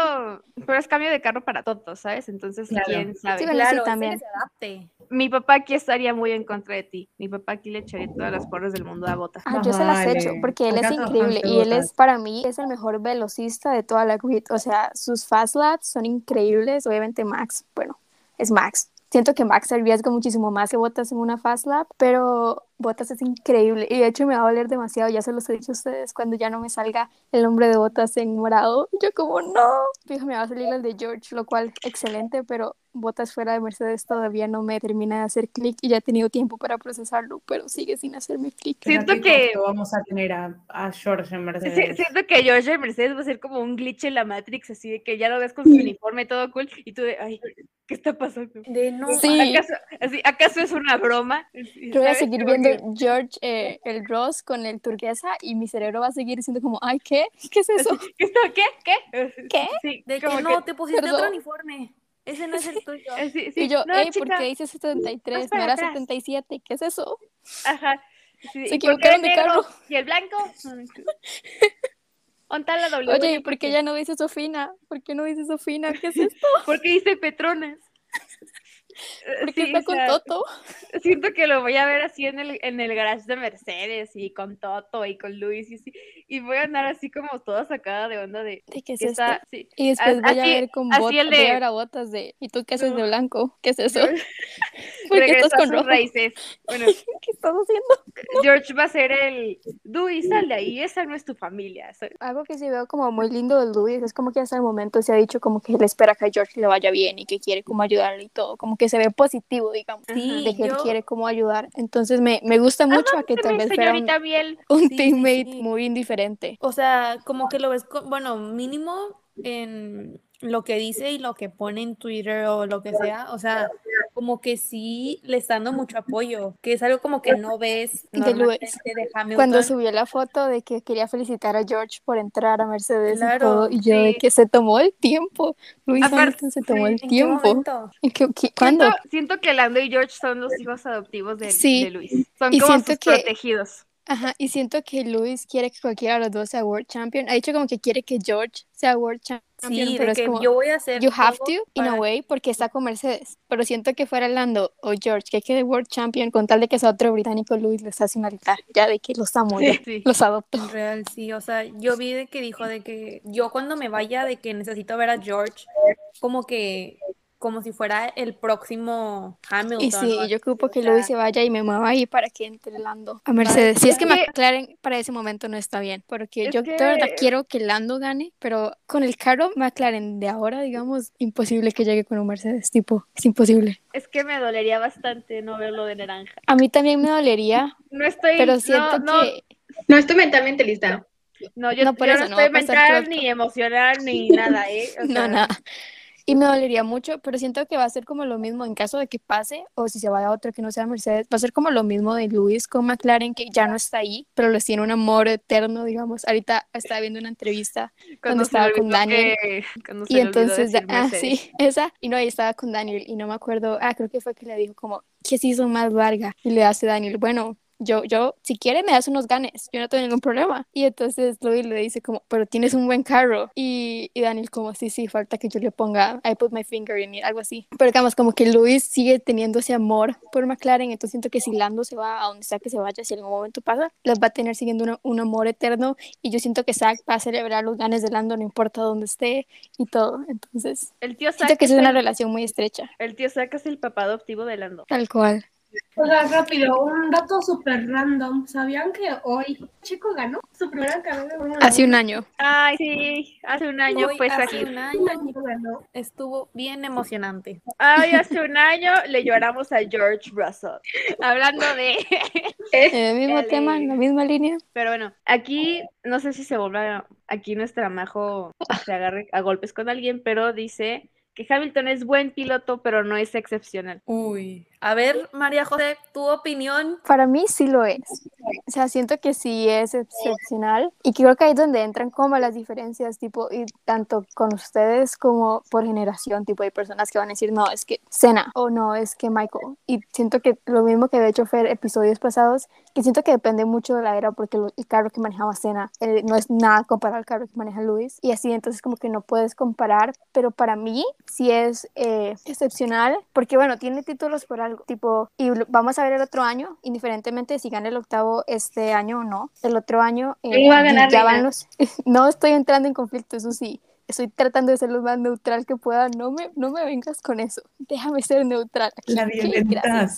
pero es cambio de carro para todos, ¿sabes? Entonces, Claro. quién sabe. Sí, bueno, Claro, sí, también. se adapte. Mi papá aquí estaría muy en contra de ti. Mi papá aquí le echaría todas las porras del mundo a Bota. Ah, yo se las he hecho porque él Acá es increíble y él es para mí es el mejor velocista de toda la grid. O sea, sus fast laps son increíbles. Obviamente Max, bueno, es Max. Siento que Max arriesga muchísimo más que Bottas en una fast lap, pero Bottas es increíble y de hecho me va a doler demasiado, ya se los he dicho a ustedes, cuando ya no me salga el nombre de Bottas en morado. Yo como, no, fijo, me va a salir el de George, lo cual excelente, pero Bottas fuera de Mercedes todavía no me termina de hacer clic y ya he tenido tiempo para procesarlo, pero sigue sin hacerme clic. Siento que- vamos a tener a, a George en Sí, Mercedes. siento que George de Mercedes va a ser como un glitch en la Matrix, así de que ya lo ves con su uniforme todo cool y tú de, ay, ¿qué está pasando? De no. Sí. ¿Acaso, así, ¿acaso es una broma? Yo voy a seguir viendo <laughs> George, eh, el Ross con el turquesa y mi cerebro va a seguir diciendo como, ay, ¿qué? ¿Qué es eso? ¿Qué? <laughs> esto- ¿Qué? ¿Qué? ¿Qué? Sí, De que no, te pusiste perdón. otro uniforme. Ese no es el tuyo. <laughs> sí, sí, Y yo, no, hey, ¿por qué dice 73? para No era atrás. 77, ¿qué es eso? Ajá. Sí, Se ¿y por qué equivocaron el de carro. ¿Y el blanco? ¿Dónde está la W? Oye, ¿y por qué ya no dice Sofina? ¿Por qué no dice Sofina? ¿Qué es esto? ¿Por qué dice Petronas? Eh, ¿Por qué sí, está o con sea, Toto? <laughs> Siento que lo voy a ver así en el, en el garage de Mercedes y con Toto y con Luis y así. Y voy a andar así como toda sacada de onda de ¿De qué es que esto? está. sí. Y después a- voy a así- ver con botas, el voy de- a ver a botas de, ¿y tú qué haces de No. blanco? ¿Qué es eso? <laughs> ¿Por qué estás a con rojo? raíces. Bueno, <laughs> ¿Qué estás haciendo? George va a ser el. Dewey, sal de ahí, esa no es tu familia. ¿sabes? Algo que sí veo como muy lindo de Luis es como que hasta el momento se ha dicho como que él espera que a George le vaya bien y que quiere como ayudarle y todo, como que se ve positivo, digamos, Sí, de que él yo- quiere como ayudar. Entonces me, me gusta mucho a que tal vez fuera un, señorita Biel. <laughs> un Sí, sí, teammate sí. muy indiferente. O sea, como que lo ves, bueno, mínimo en lo que dice y lo que pone en Twitter o lo que sea, o sea, como que sí le está dando mucho apoyo, que es algo como que no ves De normalmente Lewis. de Hamilton. Cuando subió la foto de que quería felicitar a George por entrar a Mercedes Claro, y todo, y yo de sí. que se tomó el tiempo. Luis Aparte, Hamilton se tomó sí, el ¿En qué tiempo. ¿En qué- qué- ¿Cuándo? Siento, siento que Lando y George son los hijos adoptivos de, Sí, de Luis. Son y como siento sus que- protegidos. Ajá, y siento que Luis quiere que cualquiera de los dos sea World Champion. Ha dicho como que quiere que George sea World Champion, Sí, pero es como, yo voy a hacer you have to, in a way, porque está con Mercedes. Pero siento que fuera Lando o George, que quede World Champion, con tal de que sea otro británico, Luis les hace una altar, ya de que los amo, ya, <laughs> Sí. los adopto. Real, sí, o sea, yo vi de que dijo de que yo cuando me vaya de que necesito ver a George como que como si fuera el próximo Hamilton. Y sí, yo ocupo que Luis se vaya y me mueva ahí para que entre Lando a Mercedes. Si es que Es que- McLaren para ese momento no está bien, porque Es yo de verdad quiero que Lando gane, pero con el carro McLaren de ahora, digamos, imposible que llegue con un Mercedes, tipo, es imposible. Es que me dolería bastante no verlo de naranja. A mí también me dolería, No estoy, pero siento no, no, que No estoy mentalmente lista. no, yo No, por yo eso no estoy mental ni emocional ni <laughs> nada, ¿eh? O no, nada. Y me dolería mucho, pero siento que va a ser como lo mismo en caso de que pase, o si se vaya a otro que no sea Mercedes, va a ser como lo mismo de Luis con McLaren, que ya no está ahí, pero les tiene un amor eterno, digamos. Ahorita estaba viendo una entrevista <laughs> cuando estaba con Daniel. <laughs> que- Y entonces, decir ah, sí, <laughs> esa, y no, ahí estaba con Daniel, y no me acuerdo, ah, creo que fue que le dijo como, ¿qué se hizo más larga? Y le hace Daniel, bueno, yo, yo, si quiere me das unos ganes, yo no tengo ningún problema. Y entonces Louis le dice como, pero tienes un buen carro. Y, y Daniel como, sí, sí, falta que yo le ponga, I put my finger in it, algo así. Pero digamos, como que Louis sigue teniendo ese amor por McLaren, entonces siento que si Lando se va a donde sea que se vaya, si en algún momento pasa, les va a tener siguiendo una- un amor eterno. Y yo siento que Zach va a celebrar los ganes de Lando, no importa dónde esté y todo. Entonces, El tío siento Zack que es una el, relación muy estrecha, el tío Zack es el papá adoptivo de Lando. tal cual. Rápido, un dato súper random. ¿Sabían que hoy Chico ganó su primera carrera Hace un año. Ay, sí, hace un año Hoy, pues hace aquí. un año Un año ganó. estuvo bien emocionante. Ay, hace un año le lloramos a George Russell. Hablando de... <laughs> En el mismo Dale. tema, en la misma línea. Pero bueno, aquí no sé si se vuelva, aquí nuestra Majo se agarre a golpes con alguien, pero dice que Hamilton es buen piloto, pero no es excepcional. Uy. A ver, María José, tu opinión. Para mí sí lo es. O sea, siento que sí es excepcional y creo que ahí es donde entran como las diferencias, tipo, y tanto con ustedes como por generación, tipo, hay personas que van a decir, no, es que Senna o no, es que Michael. Y siento que lo mismo que de hecho fue episodios pasados, que siento que depende mucho de la era porque el carro que manejaba Senna eh, no es nada comparado al carro que maneja Luis y así, entonces como que no puedes comparar, pero para mí sí es eh, excepcional porque bueno, tiene títulos por tipo, y vamos a ver el otro año, indiferentemente de si gana el octavo este año o no, el otro año eh, ¿Quién va a ganar, ya van los, <laughs> no estoy entrando en conflicto, eso sí. Estoy tratando de ser lo más neutral que pueda. No me, no me vengas con eso. <laughs> Déjame ser neutral. aquí, La.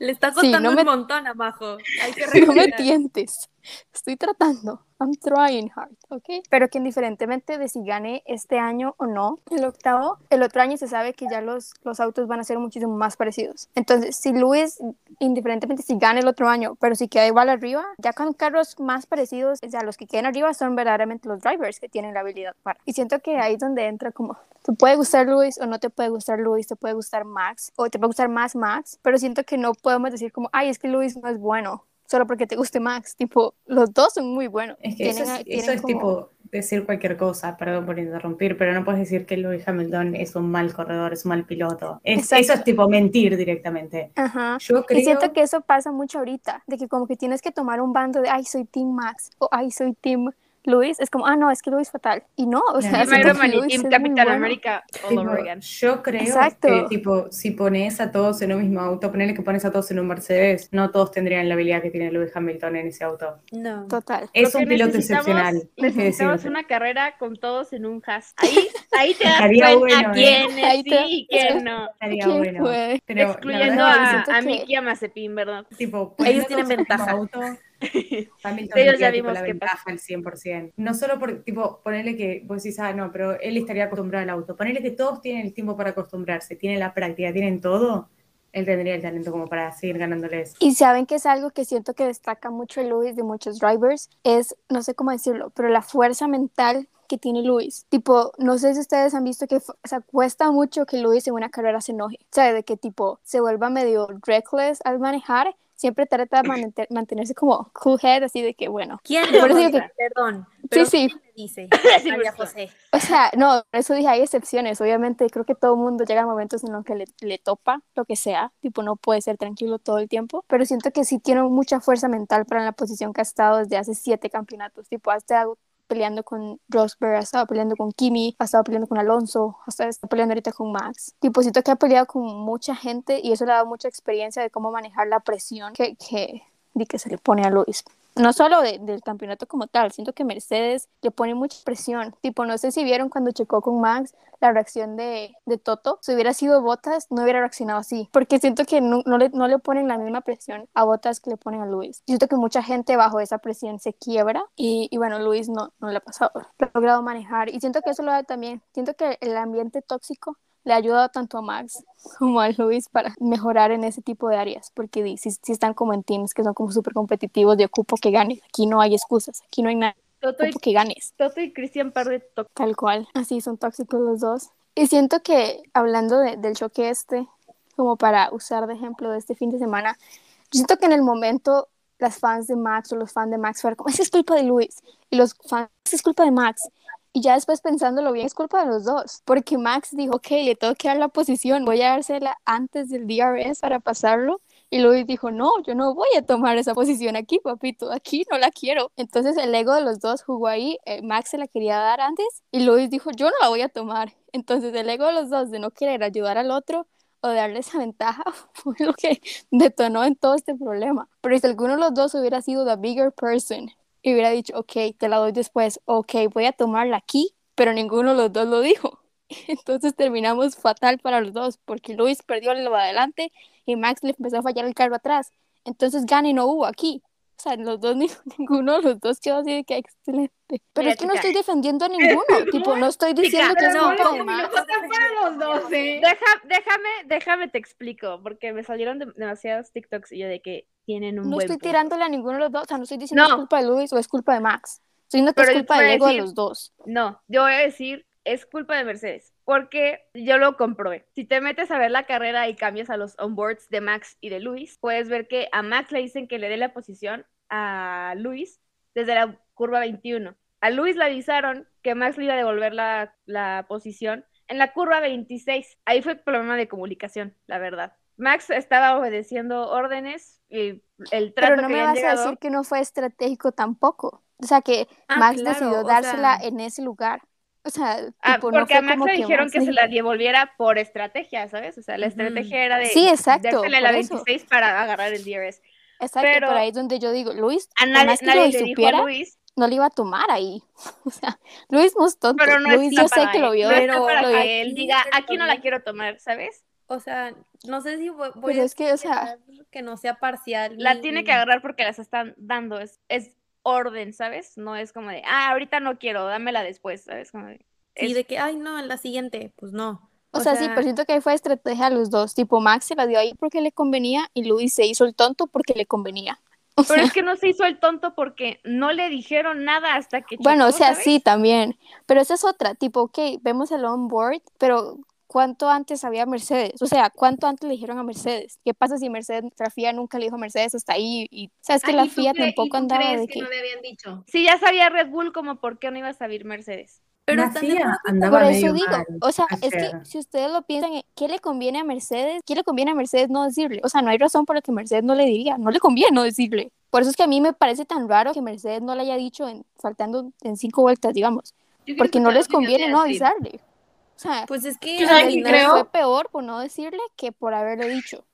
Le está Sí, costando no me- un montón a Majo. Hay que <laughs> No me tientes. Estoy tratando. I'm trying hard, ¿ok? Pero que indiferentemente de si gane este año o no, el octavo, el otro año se sabe que ya los, los autos van a ser muchísimo más parecidos. Entonces, si Luis, indiferentemente si gana el otro año, pero si queda igual arriba, ya con carros más parecidos, o sea, los que queden arriba son verdaderamente los drivers que tienen la habilidad para. Y siento que ahí es donde entra como, te puede gustar Luis o no te puede gustar Luis, te puede gustar Max o te puede gustar más Max, pero siento que no podemos decir como, ay, es que Luis no es bueno solo porque te guste Max. Tipo, los dos son muy buenos. Es que eso es, tienen eso es como- tipo decir cualquier cosa, perdón por interrumpir, pero no puedes decir que Lewis Hamilton es un mal corredor, es un mal piloto. Es- eso es tipo mentir directamente. Ajá. Yo creo Y siento que eso pasa mucho ahorita, de que como que tienes que tomar un bando de, ay, soy Team Max, o ay, soy Team Luis. Es como, ah, no, es que Luis fatal. Y no, o sea, Team Luis bueno. América all Tipo, over again. yo creo Exacto. que tipo, si pones a todos en un mismo auto, ponele que pones a todos en un Mercedes, no todos tendrían la habilidad que tiene Lewis Hamilton en ese auto. No. Total. Es Lo un piloto excepcional. ¿qué Necesitamos una carrera con todos en un has. Ahí, ahí te das cuenta bueno, ¿eh? quién es Ahí te- sí y quién no. Estaría ¿Quién bueno. Pero Excluyendo a, a que- Mickey y a Mazepin, ¿verdad? tipo, Ellos tienen ventaja. auto, Hamilton Ellos tendría, ya tipo, vimos la qué ventaja al 100%. No solo por, tipo, ponerle que vos decís, ah, no, pero él estaría acostumbrado al auto. Ponerle que todos tienen el tiempo para acostumbrarse, tienen la práctica, tienen todo, él tendría el talento como para seguir ganándoles. Y saben que es algo que siento que destaca mucho el Luis de muchos drivers, es, no sé cómo decirlo, pero la fuerza mental que tiene Luis. Tipo, no sé si ustedes han visto que, o sea, cuesta mucho que Luis en una carrera se enoje. O sea, de que tipo se vuelva medio reckless al manejar. Siempre trata de mantener- mantenerse como cool head, así de que, bueno. ¿Quién Por eso digo? Perdón. Sí, pero sí. ¿quién le dice? <laughs> María José. O sea, no, por eso dije, hay excepciones. Obviamente, creo que todo el mundo llega a momentos en los que le, le topa lo que sea. Tipo, no puede ser tranquilo todo el tiempo. Pero siento que sí tiene mucha fuerza mental para la posición que ha estado desde hace siete campeonatos. Tipo, ha estado peleando con Rosberg, ha estado peleando con Kimi, ha estado peleando con Alonso, ha estado está peleando ahorita con Max. Tipo, siento que ha peleado con mucha gente y eso le ha dado mucha experiencia de cómo manejar la presión que, que, que se le pone a Luis. No solo de- del campeonato como tal, siento que Mercedes le pone mucha presión. Tipo, no sé si vieron cuando chocó con Max la reacción de, de Toto. Si hubiera sido Bottas, no hubiera reaccionado así. Porque siento que no, no le, no le ponen la misma presión a Bottas que le ponen a Luis. Siento que mucha gente bajo esa presión se quiebra y, y bueno, Luis no, no le ha pasado. Lo ha logrado manejar y siento que eso lo da también. Siento que el ambiente tóxico le ha ayudado tanto a Max como a Luis para mejorar en ese tipo de áreas, porque si, si están como en teams que son como súper competitivos de ocupo que ganes, aquí no hay excusas, aquí no hay nada, Toto y, ocupo que ganes, Toto y Cristian par de tal cual, así son tóxicos los dos. Y siento que hablando de- del choque este, como para usar de ejemplo de este fin de semana, yo siento que en el momento las fans de Max o los fans de Max fueron como, "Esa es culpa de Luis, y los fans, "Esa es culpa de Max. Y ya después pensándolo bien, es culpa de los dos, porque Max dijo, ok, le tengo que dar la posición, voy a dársela antes del DRS para pasarlo. Y Luis dijo, no, yo no voy a tomar esa posición aquí, papito, aquí no la quiero. Entonces el ego de los dos jugó ahí, eh, Max se la quería dar antes y Luis dijo, yo no la voy a tomar. Entonces el ego de los dos de no querer ayudar al otro o de darle esa ventaja <laughs> fue lo que detonó en todo este problema. Pero si alguno de los dos hubiera sido the bigger person y hubiera dicho, ok, te la doy después, ok, voy a tomarla aquí, pero ninguno de los dos lo dijo. <laughs> Entonces terminamos fatal para los dos, porque Luis perdió lo de adelante y Max le empezó a fallar el carro atrás. Entonces gane no hubo aquí. O sea, los dos, <laughs> ni- ninguno de los dos quedó así de que excelente. Pero Mira, es que no estoy defendiendo a ninguno. <laughs> tipo, no estoy diciendo que es no, de no, Max. para los dos, ¿eh? Deja- déjame, déjame te explico, porque me salieron de- demasiados TikToks y yo de que tienen un No buen estoy punto. tirándole a ninguno de los dos. O sea, no estoy diciendo que No. es culpa de Luis o es culpa de Max. Estoy diciendo que Pero es culpa del ego de los dos. No, yo voy a decir, es culpa de Mercedes, porque yo lo comprobé. Si te metes a ver la carrera y cambias a los onboards de Max y de Luis, puedes ver que a Max le dicen que le dé la posición a Luis desde la curva 21. A Luis le avisaron que Max le iba a devolver la, la posición en la curva 26. Ahí fue problema de comunicación, la verdad. Max estaba obedeciendo órdenes y el trato Pero no que me vas a decir que no fue estratégico tampoco. O sea, que Ah, Max claro, decidió o dársela sea- en ese lugar. O sea, Ah, tipo, no porque fue a Max como le dijeron Max que se la devolviera por estrategia, ¿sabes? O sea, la estrategia era de Sí, exacto, dársela la por eso. 26 para agarrar el DRS. Exacto, pero- pero ahí es donde yo digo, Luis, A por nadie, más que nadie Luis le dijo supiera, a Luis, no le iba a tomar ahí. <laughs> O sea, Luis no es tonto. pero no Luis yo sé para que lo él, vio. no Pero para que él diga, aquí no la quiero tomar, ¿sabes? O sea, no sé si voy, voy Pero a es que, o sea, esperar que no sea parcial. La ni- tiene que agarrar porque las están dando, es, es orden, ¿sabes? No es como de, ah, ahorita no quiero, dámela después, ¿sabes? Como de, Sí, de que, ay, no, en la siguiente, pues no. o sea, sí, pero siento que fue estrategia a los dos. Tipo, Max se la dio ahí porque le convenía y Luis se hizo el tonto porque le convenía. <laughs> O Pero sea, es que no se hizo el tonto porque no le dijeron nada hasta que Bueno, o sea, ¿sabes? sí, también. Pero esa es otra, tipo, ok, vemos el onboard, pero ¿cuánto antes había Mercedes? O sea, ¿cuánto antes le dijeron a Mercedes? ¿Qué pasa si Mercedes, la FIA nunca le dijo a Mercedes hasta ahí? Y, sabes que Ay, la ¿y tú FIA tampoco andaba crees de que que... no le habían dicho? Si ya sabía Red Bull, como por qué no iba a saber Mercedes. Pero la FIA andaba Por eso digo, mal o sea, es que si ustedes lo piensan, ¿qué le conviene a Mercedes? ¿Qué le conviene a Mercedes no decirle? O sea, no hay razón por la que Mercedes no le diría, no le conviene no decirle. Por eso es que a mí me parece tan raro que Mercedes no le haya dicho en, faltando en cinco vueltas, digamos, porque no les conviene no avisarle. O sea, Pues es que ¿Tú al sabes qué final creo? fue peor por no decirle que por haberle dicho.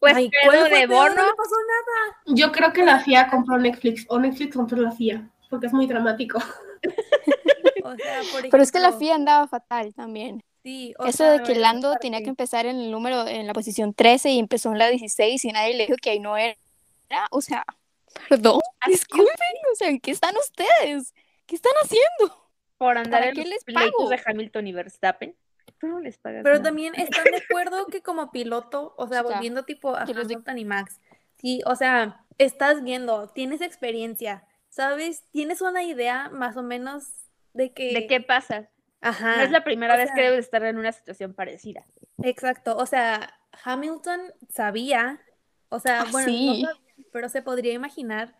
Pues Ay, pedo ¿cuál fue de peor? bono. No pasó nada. Yo creo que la FIA compró Netflix o Netflix compró la FIA porque es muy dramático. <laughs> O sea, por Pero es que la FIA andaba fatal también. Sí, o Eso sea, de que Lando parte. tenía que empezar en el número, en la posición 13 y empezó en la 16 y nadie le dijo que ahí no era. O sea, perdón, disculpen, o sea, ¿qué están ustedes? ¿Qué están haciendo? Por andar ¿Para en los les pago? de Hamilton y Verstappen. Tú no les pagas Pero nada. también están de acuerdo que como piloto, o sea, <laughs> volviendo tipo a Yo los de- Hamilton y Max, sí, o sea, estás viendo, tienes experiencia, ¿sabes? Tienes una idea más o menos de que... ¿De qué pasa? Ajá. No es la primera o vez sea- que debes estar en una situación parecida. Exacto, o sea, Hamilton sabía, o sea, Ah, bueno, no sabía, pero se podría imaginar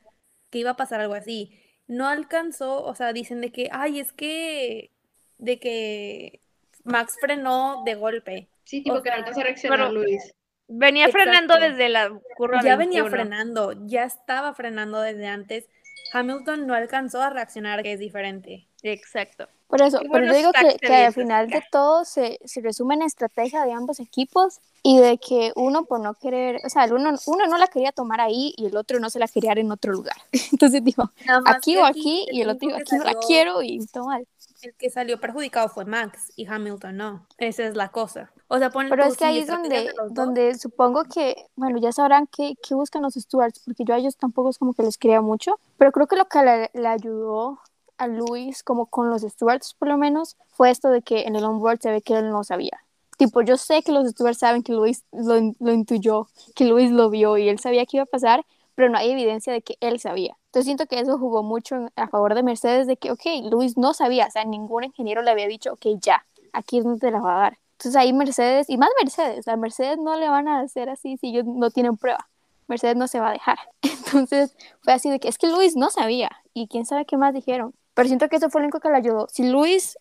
que iba a pasar algo así. No alcanzó, o sea, dicen de que, ay, es que, de que Max frenó de golpe. Sí, tipo O que no sea, alcanzó a reaccionar pero- Luis. Venía Exacto. frenando desde la curva Ya venía 21. frenando, ya estaba frenando desde antes. Hamilton no alcanzó a reaccionar, que es diferente. Exacto. Por eso, pero yo digo que, que al final de todo se, se resume en estrategia de ambos equipos y de que uno por no querer, o sea, el uno, uno no la quería tomar ahí y el otro no se la quería en otro lugar. <laughs> Entonces dijo, aquí o aquí y el otro dijo, aquí no la salió- quiero y todo mal. El que salió perjudicado fue Max y Hamilton no. Esa es la cosa. O sea, Pero es que ahí es donde, donde supongo que, bueno, ya sabrán qué, qué buscan los stewards, porque yo a ellos tampoco es como que les quería mucho, pero creo que lo que le, le ayudó a Luis, como con los stewards por lo menos, fue esto de que en el onboard se ve que él no sabía. Tipo, yo sé que los stewards saben que Luis lo, lo intuyó, que Luis lo vio y él sabía que iba a pasar, pero no hay evidencia de que él sabía. Entonces siento que eso jugó mucho a favor de Mercedes, de que, ok, Luis no sabía, o sea, ningún ingeniero le había dicho, ok, ya, aquí es donde te la va a dar. Entonces ahí Mercedes, y más Mercedes, a Mercedes no le van a hacer así si ellos no tienen prueba. Mercedes no se va a dejar. <laughs> Entonces fue así de que es que Luis no sabía y quién sabe qué más dijeron. Pero siento que eso fue lo único que le ayudó. Si Luis,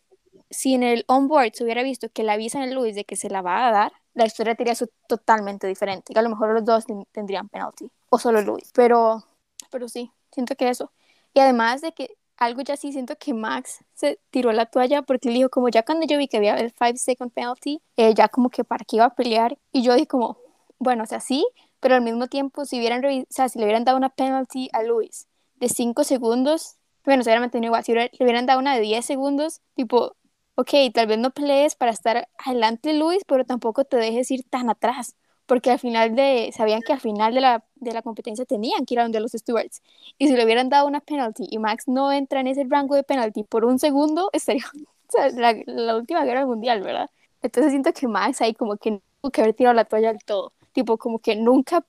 si en el onboard se hubiera visto que le avisan a Luis de que se la va a dar, la historia sería totalmente diferente. Que a lo mejor los dos ten- tendrían penalty o solo Luis. Pero, pero sí, siento que eso. Y además de que algo ya sí siento que Max se tiró la toalla porque él dijo como ya cuando yo vi que había el 5 second penalty, eh, ya como que para qué iba a pelear y yo dije como, bueno, o sea, sí, pero al mismo tiempo si hubieran o sea, si le hubieran dado una penalty a Luis de 5 segundos, bueno, se hubieran mantenido igual, si hubiera- le hubieran dado una de 10 segundos, tipo, ok, tal vez no pelees para estar adelante Luis, pero tampoco te dejes ir tan atrás, porque al final de, sabían que al final de la, de la competencia tenían que ir a donde los stewards, y si le hubieran dado una penalty y Max no entra en ese rango de penalty por un segundo, <laughs> estaría o sea, la, la última guerra mundial, ¿verdad? Entonces siento que Max ahí como que tuvo que haber tirado la toalla del todo, tipo como que nunca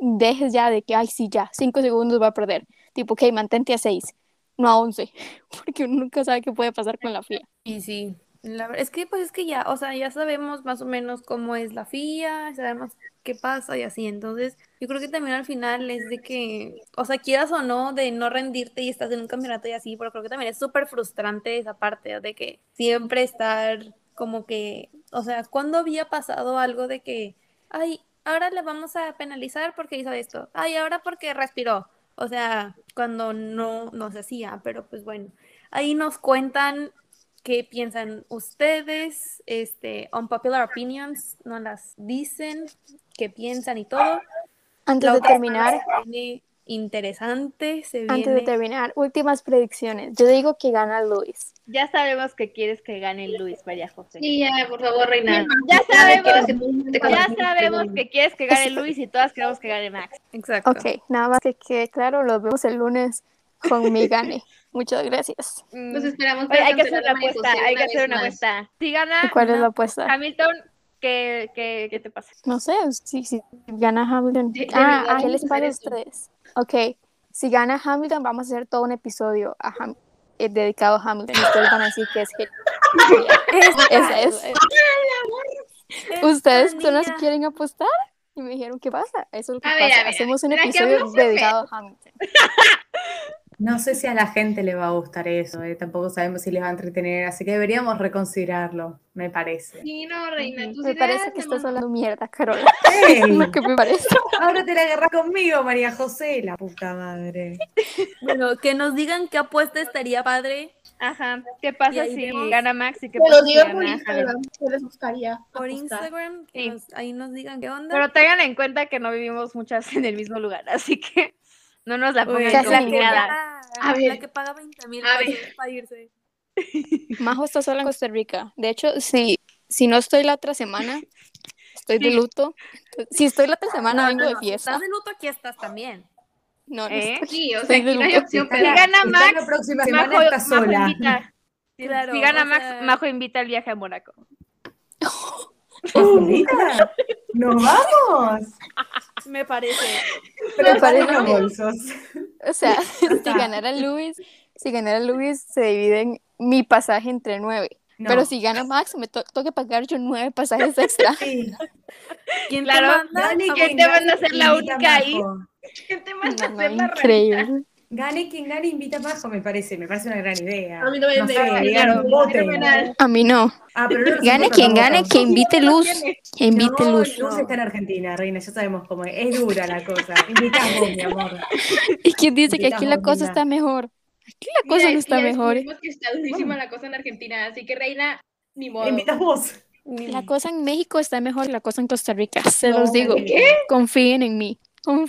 dejes ya de que, ay, sí, ya, cinco segundos va a perder, tipo, ok, mantente a seis, no a once, <laughs> porque uno nunca sabe qué puede pasar con la FIA. Y sí, la verdad es que pues es que ya, o sea, ya sabemos más o menos cómo es la FIA, sabemos qué pasa y así, entonces yo creo que también al final es de que, o sea, quieras o no, de no rendirte y estás en un campeonato y así, pero creo que también es súper frustrante esa parte de que siempre estar como que, o sea, ¿cuándo había pasado algo de que, ay, ahora le vamos a penalizar porque hizo esto, ay, ahora porque respiró? O sea, cuando no, no se hacía, pero pues bueno, ahí nos cuentan qué piensan ustedes, este, unpopular opinions, nos las dicen, qué piensan y todo. Antes de terminar, semana se viene interesante, antes de terminar, últimas predicciones. Yo digo que gana Luis. Ya sabemos que quieres que gane Luis, María José. Sí, ya, por favor, Reina. Ya sabemos, que te ya sabemos que quieres que gane <laughs> Luis y todas queremos que gane Max. Exacto. Ok, nada más que quede claro, los vemos el lunes con mi <laughs> gane. Muchas gracias. Los esperamos Oye, para hay que hacer una apuesta, hay que hacer una apuesta. Si gana ¿Y ¿Cuál es la apuesta? Hamilton, ¿qué, qué, qué te pasa? No sé, si, si gana Hamilton. De- ah, deberíamos ¿a qué les pasa a ustedes? Ok, si gana Hamilton, vamos a hacer todo un episodio a Ham- eh, dedicado a Hamilton. Ustedes van a decir que es que <laughs> esa es. ¿Ustedes son las que quieren apostar? Y me dijeron, ¿qué pasa? Eso es lo que A pasa. ver, Hacemos un ¿será que episodio dedicado a Hamilton. <laughs> No sé si a la gente le va a gustar eso, eh, tampoco sabemos si les va a entretener, así que deberíamos reconsiderarlo, me parece. Sí, no, Reina, Ujú. tus Me parece que estás hablando mierda, Carola. <laughs> ¡Ey! <laughs> Es lo que me parece. Ahora te la agarras conmigo, María José, la puta madre. Bueno, que nos digan qué apuesta estaría padre Ajá, ¿qué pasa si vemos. gana Max y qué pasa lo si digo por Instagram, si les gustaría. por apostar. Instagram, que Sí. nos- ahí nos digan qué onda. Pero tengan en cuenta que no vivimos muchas <laughs> en el mismo lugar, así que no nos la pongan Casi la, que la que paga 20 mil pesos para irse. <laughs> Majo está sola en Costa Rica. De hecho, si, si no estoy la otra semana, estoy de luto. Si estoy la otra semana, No, vengo no, de no, fiesta. estás de luto, aquí estás también. No, no ¿Eh? estoy. Sí, o sea, aquí no hay opción, Está Si gana está Max, la próxima Majo, semana está Majo sola. invita. Claro, si gana Max, sea- Majo invita el viaje a Mónaco. <laughs> Mira, ¡Nos vamos! Me parece. Pero parece los bien. bolsos. O sea, <laughs> <laughs> si ganara Luis, si ganara Luis, se dividen mi pasaje entre nueve. No. Pero si gana Max, me to- tengo que pagar yo nueve pasajes extra. Sí. ¿Quién Claro, <laughs> te manda? A ¿quién que te manda a ser la única ahí? Gente más No, no, hacer la increíble. Gane quien gane, invita a Majo, me parece. Me parece una gran idea. A mí no me sé, parece digan, claro, voten. A mí no. Ah, pero no Gane quien tampoco. gane, que invite luz. Que invite no, luz. Luz está en Argentina, reina, ya sabemos cómo es. Es dura la cosa. Invitamos, mi amor. ¿Y quién dice que aquí la Invitamos, cosa está mejor? Aquí la cosa Mira, no está ya mejor. descubrimos que está durísima la cosa en Argentina, así que reina, ni modo. Invitamos. La cosa en México está mejor que la cosa en Costa Rica. Se No, los digo. ¿qué? Confíen en mí.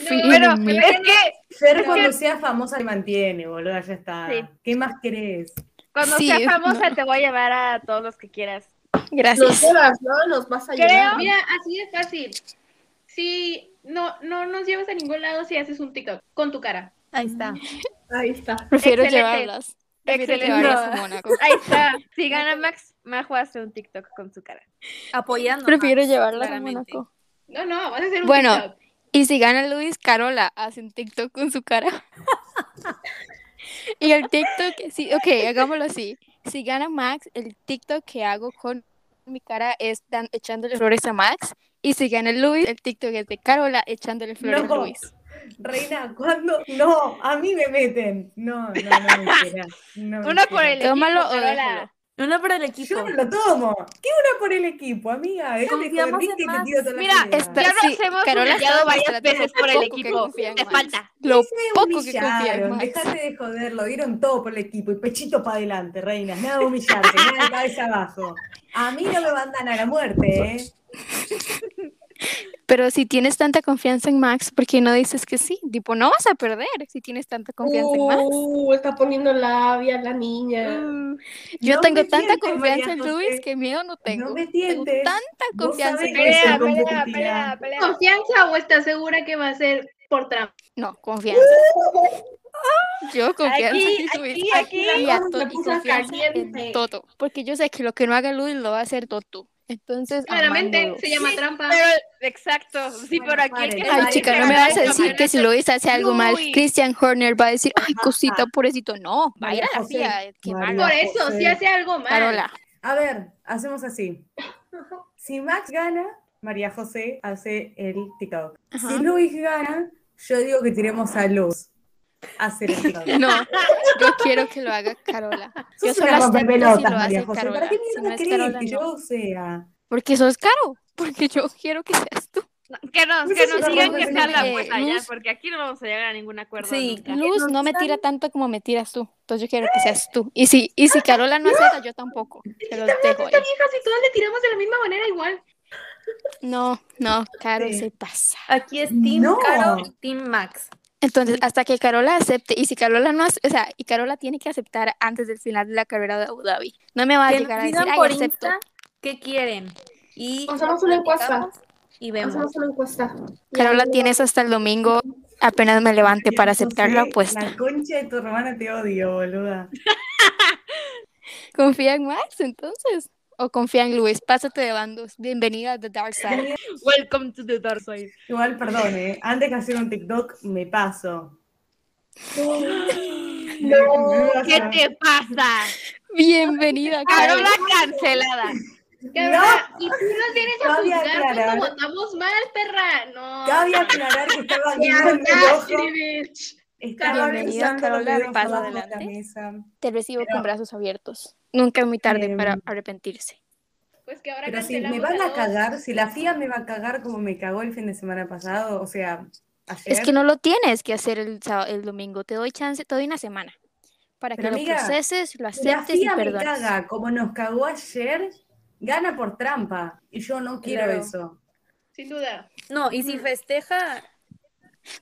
Pero mí. es que No. cuando sea famosa se mantiene, boluda, ya está. Sí. ¿Qué más querés? Cuando Sí, sea famosa no. te voy a llevar a todos los que quieras. Nos Gracias. llevas, ¿no? Nos vas a Creo- llevar. Mira, así de fácil. Si no, no nos llevas a ningún lado si haces un TikTok con tu cara. Ahí está. Ahí está. Prefiero Excelente. llevarlas. Prefiero Excelente. llevarlas a. Ahí está. Si <laughs> gana Max, Majo hace un TikTok con su cara. Apoyando. Prefiero llevarlas a claramente. Mónaco. No, no, vas a hacer un Bueno. TikTok. Y si gana Luis, Carola hace un TikTok con su cara. y el TikTok, sí, ok, hagámoslo así. Si gana Max, el TikTok que hago con mi cara es dan- echándole flores a Max. Y si gana Luis, el TikTok es de Carola echándole flores No. a Luis. Reina, ¿cuándo? No, a mí me meten. No, no, no me quieras. No me Uno por el Tómalo equipo, o déjalo. Uno para el equipo. Yo no lo tomo. ¿Qué una por el equipo, amiga? Confiamos en la Mira. Está- Ya sí, hemos humillado está varias veces lo por el equipo. Te falta. Lo poco que Max. dejate de joder, lo dieron todo por el equipo y pechito para adelante, reina. Nada de humillarte, nada de cabeza abajo. A mí no me mandan a la muerte, ¿eh? Pero si tienes tanta confianza en Max, ¿por qué no dices que sí? Tipo, no vas a perder si tienes tanta confianza en Max. Uh, está poniendo labia la niña. Mm, Yo No tengo tanta tientes, confianza María en José. Luis que miedo no tengo. No me Tengo tanta confianza en Luis. Pelea, pelea, pelea, pelea. ¿Confianza o estás segura que va a ser por trampa? No, confianza. <laughs> Yo confianza Aquí, en Luis. aquí, aquí. Y, la a cosa to- se y puso confianza caliente. en todo. Porque yo sé que lo que no haga Luis lo va a hacer Toto. Entonces, Claramente amándolo. se llama trampa. Pero, exacto. Sí, Bueno, por aquí que. Ay, chica, no me vas a decir que si Luis hace algo mal. Christian Horner va a decir, ay, cosita, pobrecito. No, va a ir a la malo. Por eso, José. si hace algo mal. Carola. A ver, hacemos así. Si Max gana, María José hace el TikTok. Ajá. Si Luis gana, yo digo que tiremos a Luz hacer el. <laughs> No, yo quiero que lo haga Carola. Yo solo acepto si lo María hace José. Carola. ¿Para qué Si no es crees Carola, que no. yo sea? Porque sos caro. Porque yo quiero que seas tú. Que nos, Pues que nos digan buena que sea la idea. fuerza ya, porque aquí no vamos a llegar a ningún acuerdo. Sí, nunca. Luz no me tira tanto como me tiras tú. Entonces yo quiero que seas tú. Y si, y si Carola no acepta, yo tampoco. <laughs> Se los dejo ahí. Esta vieja, si todas le tiramos de la misma manera, igual. No, no, Caro Sí. se pasa. Aquí es Team No. Caro y Team Max. Entonces, hasta que Carola acepte, y si Carola no hace, o sea, y Carola tiene que aceptar antes del final de la carrera de Abu Dhabi. No me va a llegar a decir, ay, por acepto. Insta qué quieren. Y Hacemos una encuesta. Y vemos. Hacemos una encuesta. Carola, tienes hasta el domingo, apenas me levante para aceptar la apuesta. La concha de tu hermana te odio, boluda. <laughs> ¿Confía en Max entonces? ¿O confía en Luis? Pásate de bandos. Bienvenida a The Dark Side. Welcome to the dark side. Igual, perdón, ¿eh? Antes que hacer un TikTok, me paso. <gasps> No, ¿Qué te pasa? Bienvenida, Carola. Carola cancelada. Carola, y tú nos vienes a juzgar cuando votamos mal, perra. No. Cabe aclarar que estaba. <laughs> Estaba Bienvenida, Carola, pasa la adelante. mesa. Te recibo Pero- con brazos abiertos. Nunca es muy tarde Em, para arrepentirse. Pues que ahora Pero si me van a cagar, si la FIA me va a cagar como me cagó el fin de semana pasado, o sea, ayer. Es que no lo tienes que hacer el, el domingo. Te doy chance, te doy una semana para Pero, que amiga, lo proceses, lo Si la aceptes y FIA me perdones. caga como nos cagó ayer, gana por trampa. Y yo no quiero Claro. eso. Sin duda. No, y si festeja,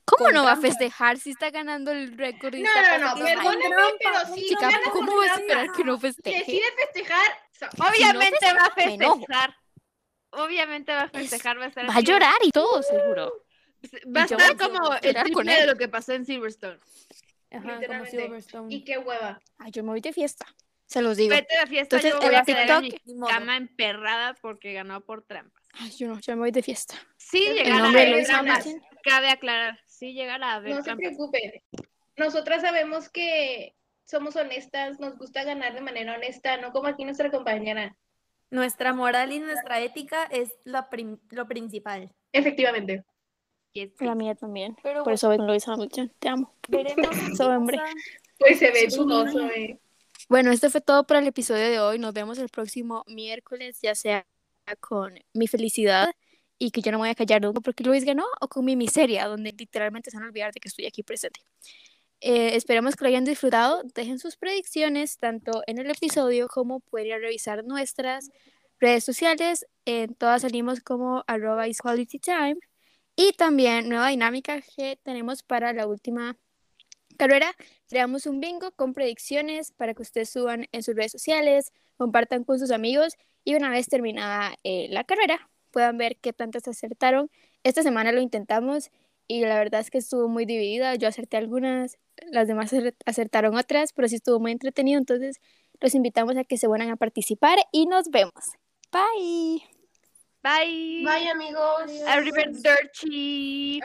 ¿Cómo no va a trampa. festejar si está ganando el récord? y No, no, no, Ay, perdóname, pero si chica, no ¿cómo vas a trampa, esperar que no si festeje? decide festejar, so- Obviamente va a festejar. Obviamente va a festejar, va a estar Va a llorar y todo, seguro. Va a estar como el llorar con triple de él. lo que pasó en Silverstone. ajá, como Literalmente. Silverstone. y qué hueva. Ay, yo me voy de fiesta. Se los digo. Vete a la fiesta, Entonces, yo voy el a mi TikTok- modo. cama emperrada porque ganó por trampas. Ay, yo no, yo me voy de fiesta. Sí, nombre a. Hamilton. Cabe aclarar, sí llegará a haber No se preocupen. Nosotras sabemos que somos honestas, nos gusta ganar de manera honesta, no como aquí nuestra compañera. Nuestra moral y nuestra ética es la lo principal. Efectivamente. Yes, La mía también. Pero Por eso ven Luis Hamilton. Te amo. veremos <laughs> Soy hombre. Pues se ve dudoso, eh. Bueno, esto fue todo por el episodio de hoy. Nos vemos el próximo miércoles, ya sea con mi felicidad y que yo no voy a callar nunca porque Luis ganó, o con mi miseria, donde literalmente se van a olvidar de que estoy aquí presente. Eh, esperemos que lo hayan disfrutado. Dejen sus predicciones tanto en el episodio como pueden revisar nuestras redes sociales. En todas salimos como arroba is quality time. Y también nueva dinámica que tenemos para la última carrera. Creamos un bingo con predicciones para que ustedes suban en sus redes sociales, compartan con sus amigos y una vez terminada eh, la carrera puedan ver qué tantas acertaron. Esta semana lo intentamos y la verdad es que estuvo muy dividida. Yo acerté algunas, las demás acer- acertaron otras, pero sí estuvo muy entretenido. Entonces los invitamos a que se vuelvan a participar y nos vemos. Bye. Bye. Bye, amigos. Arrivederci.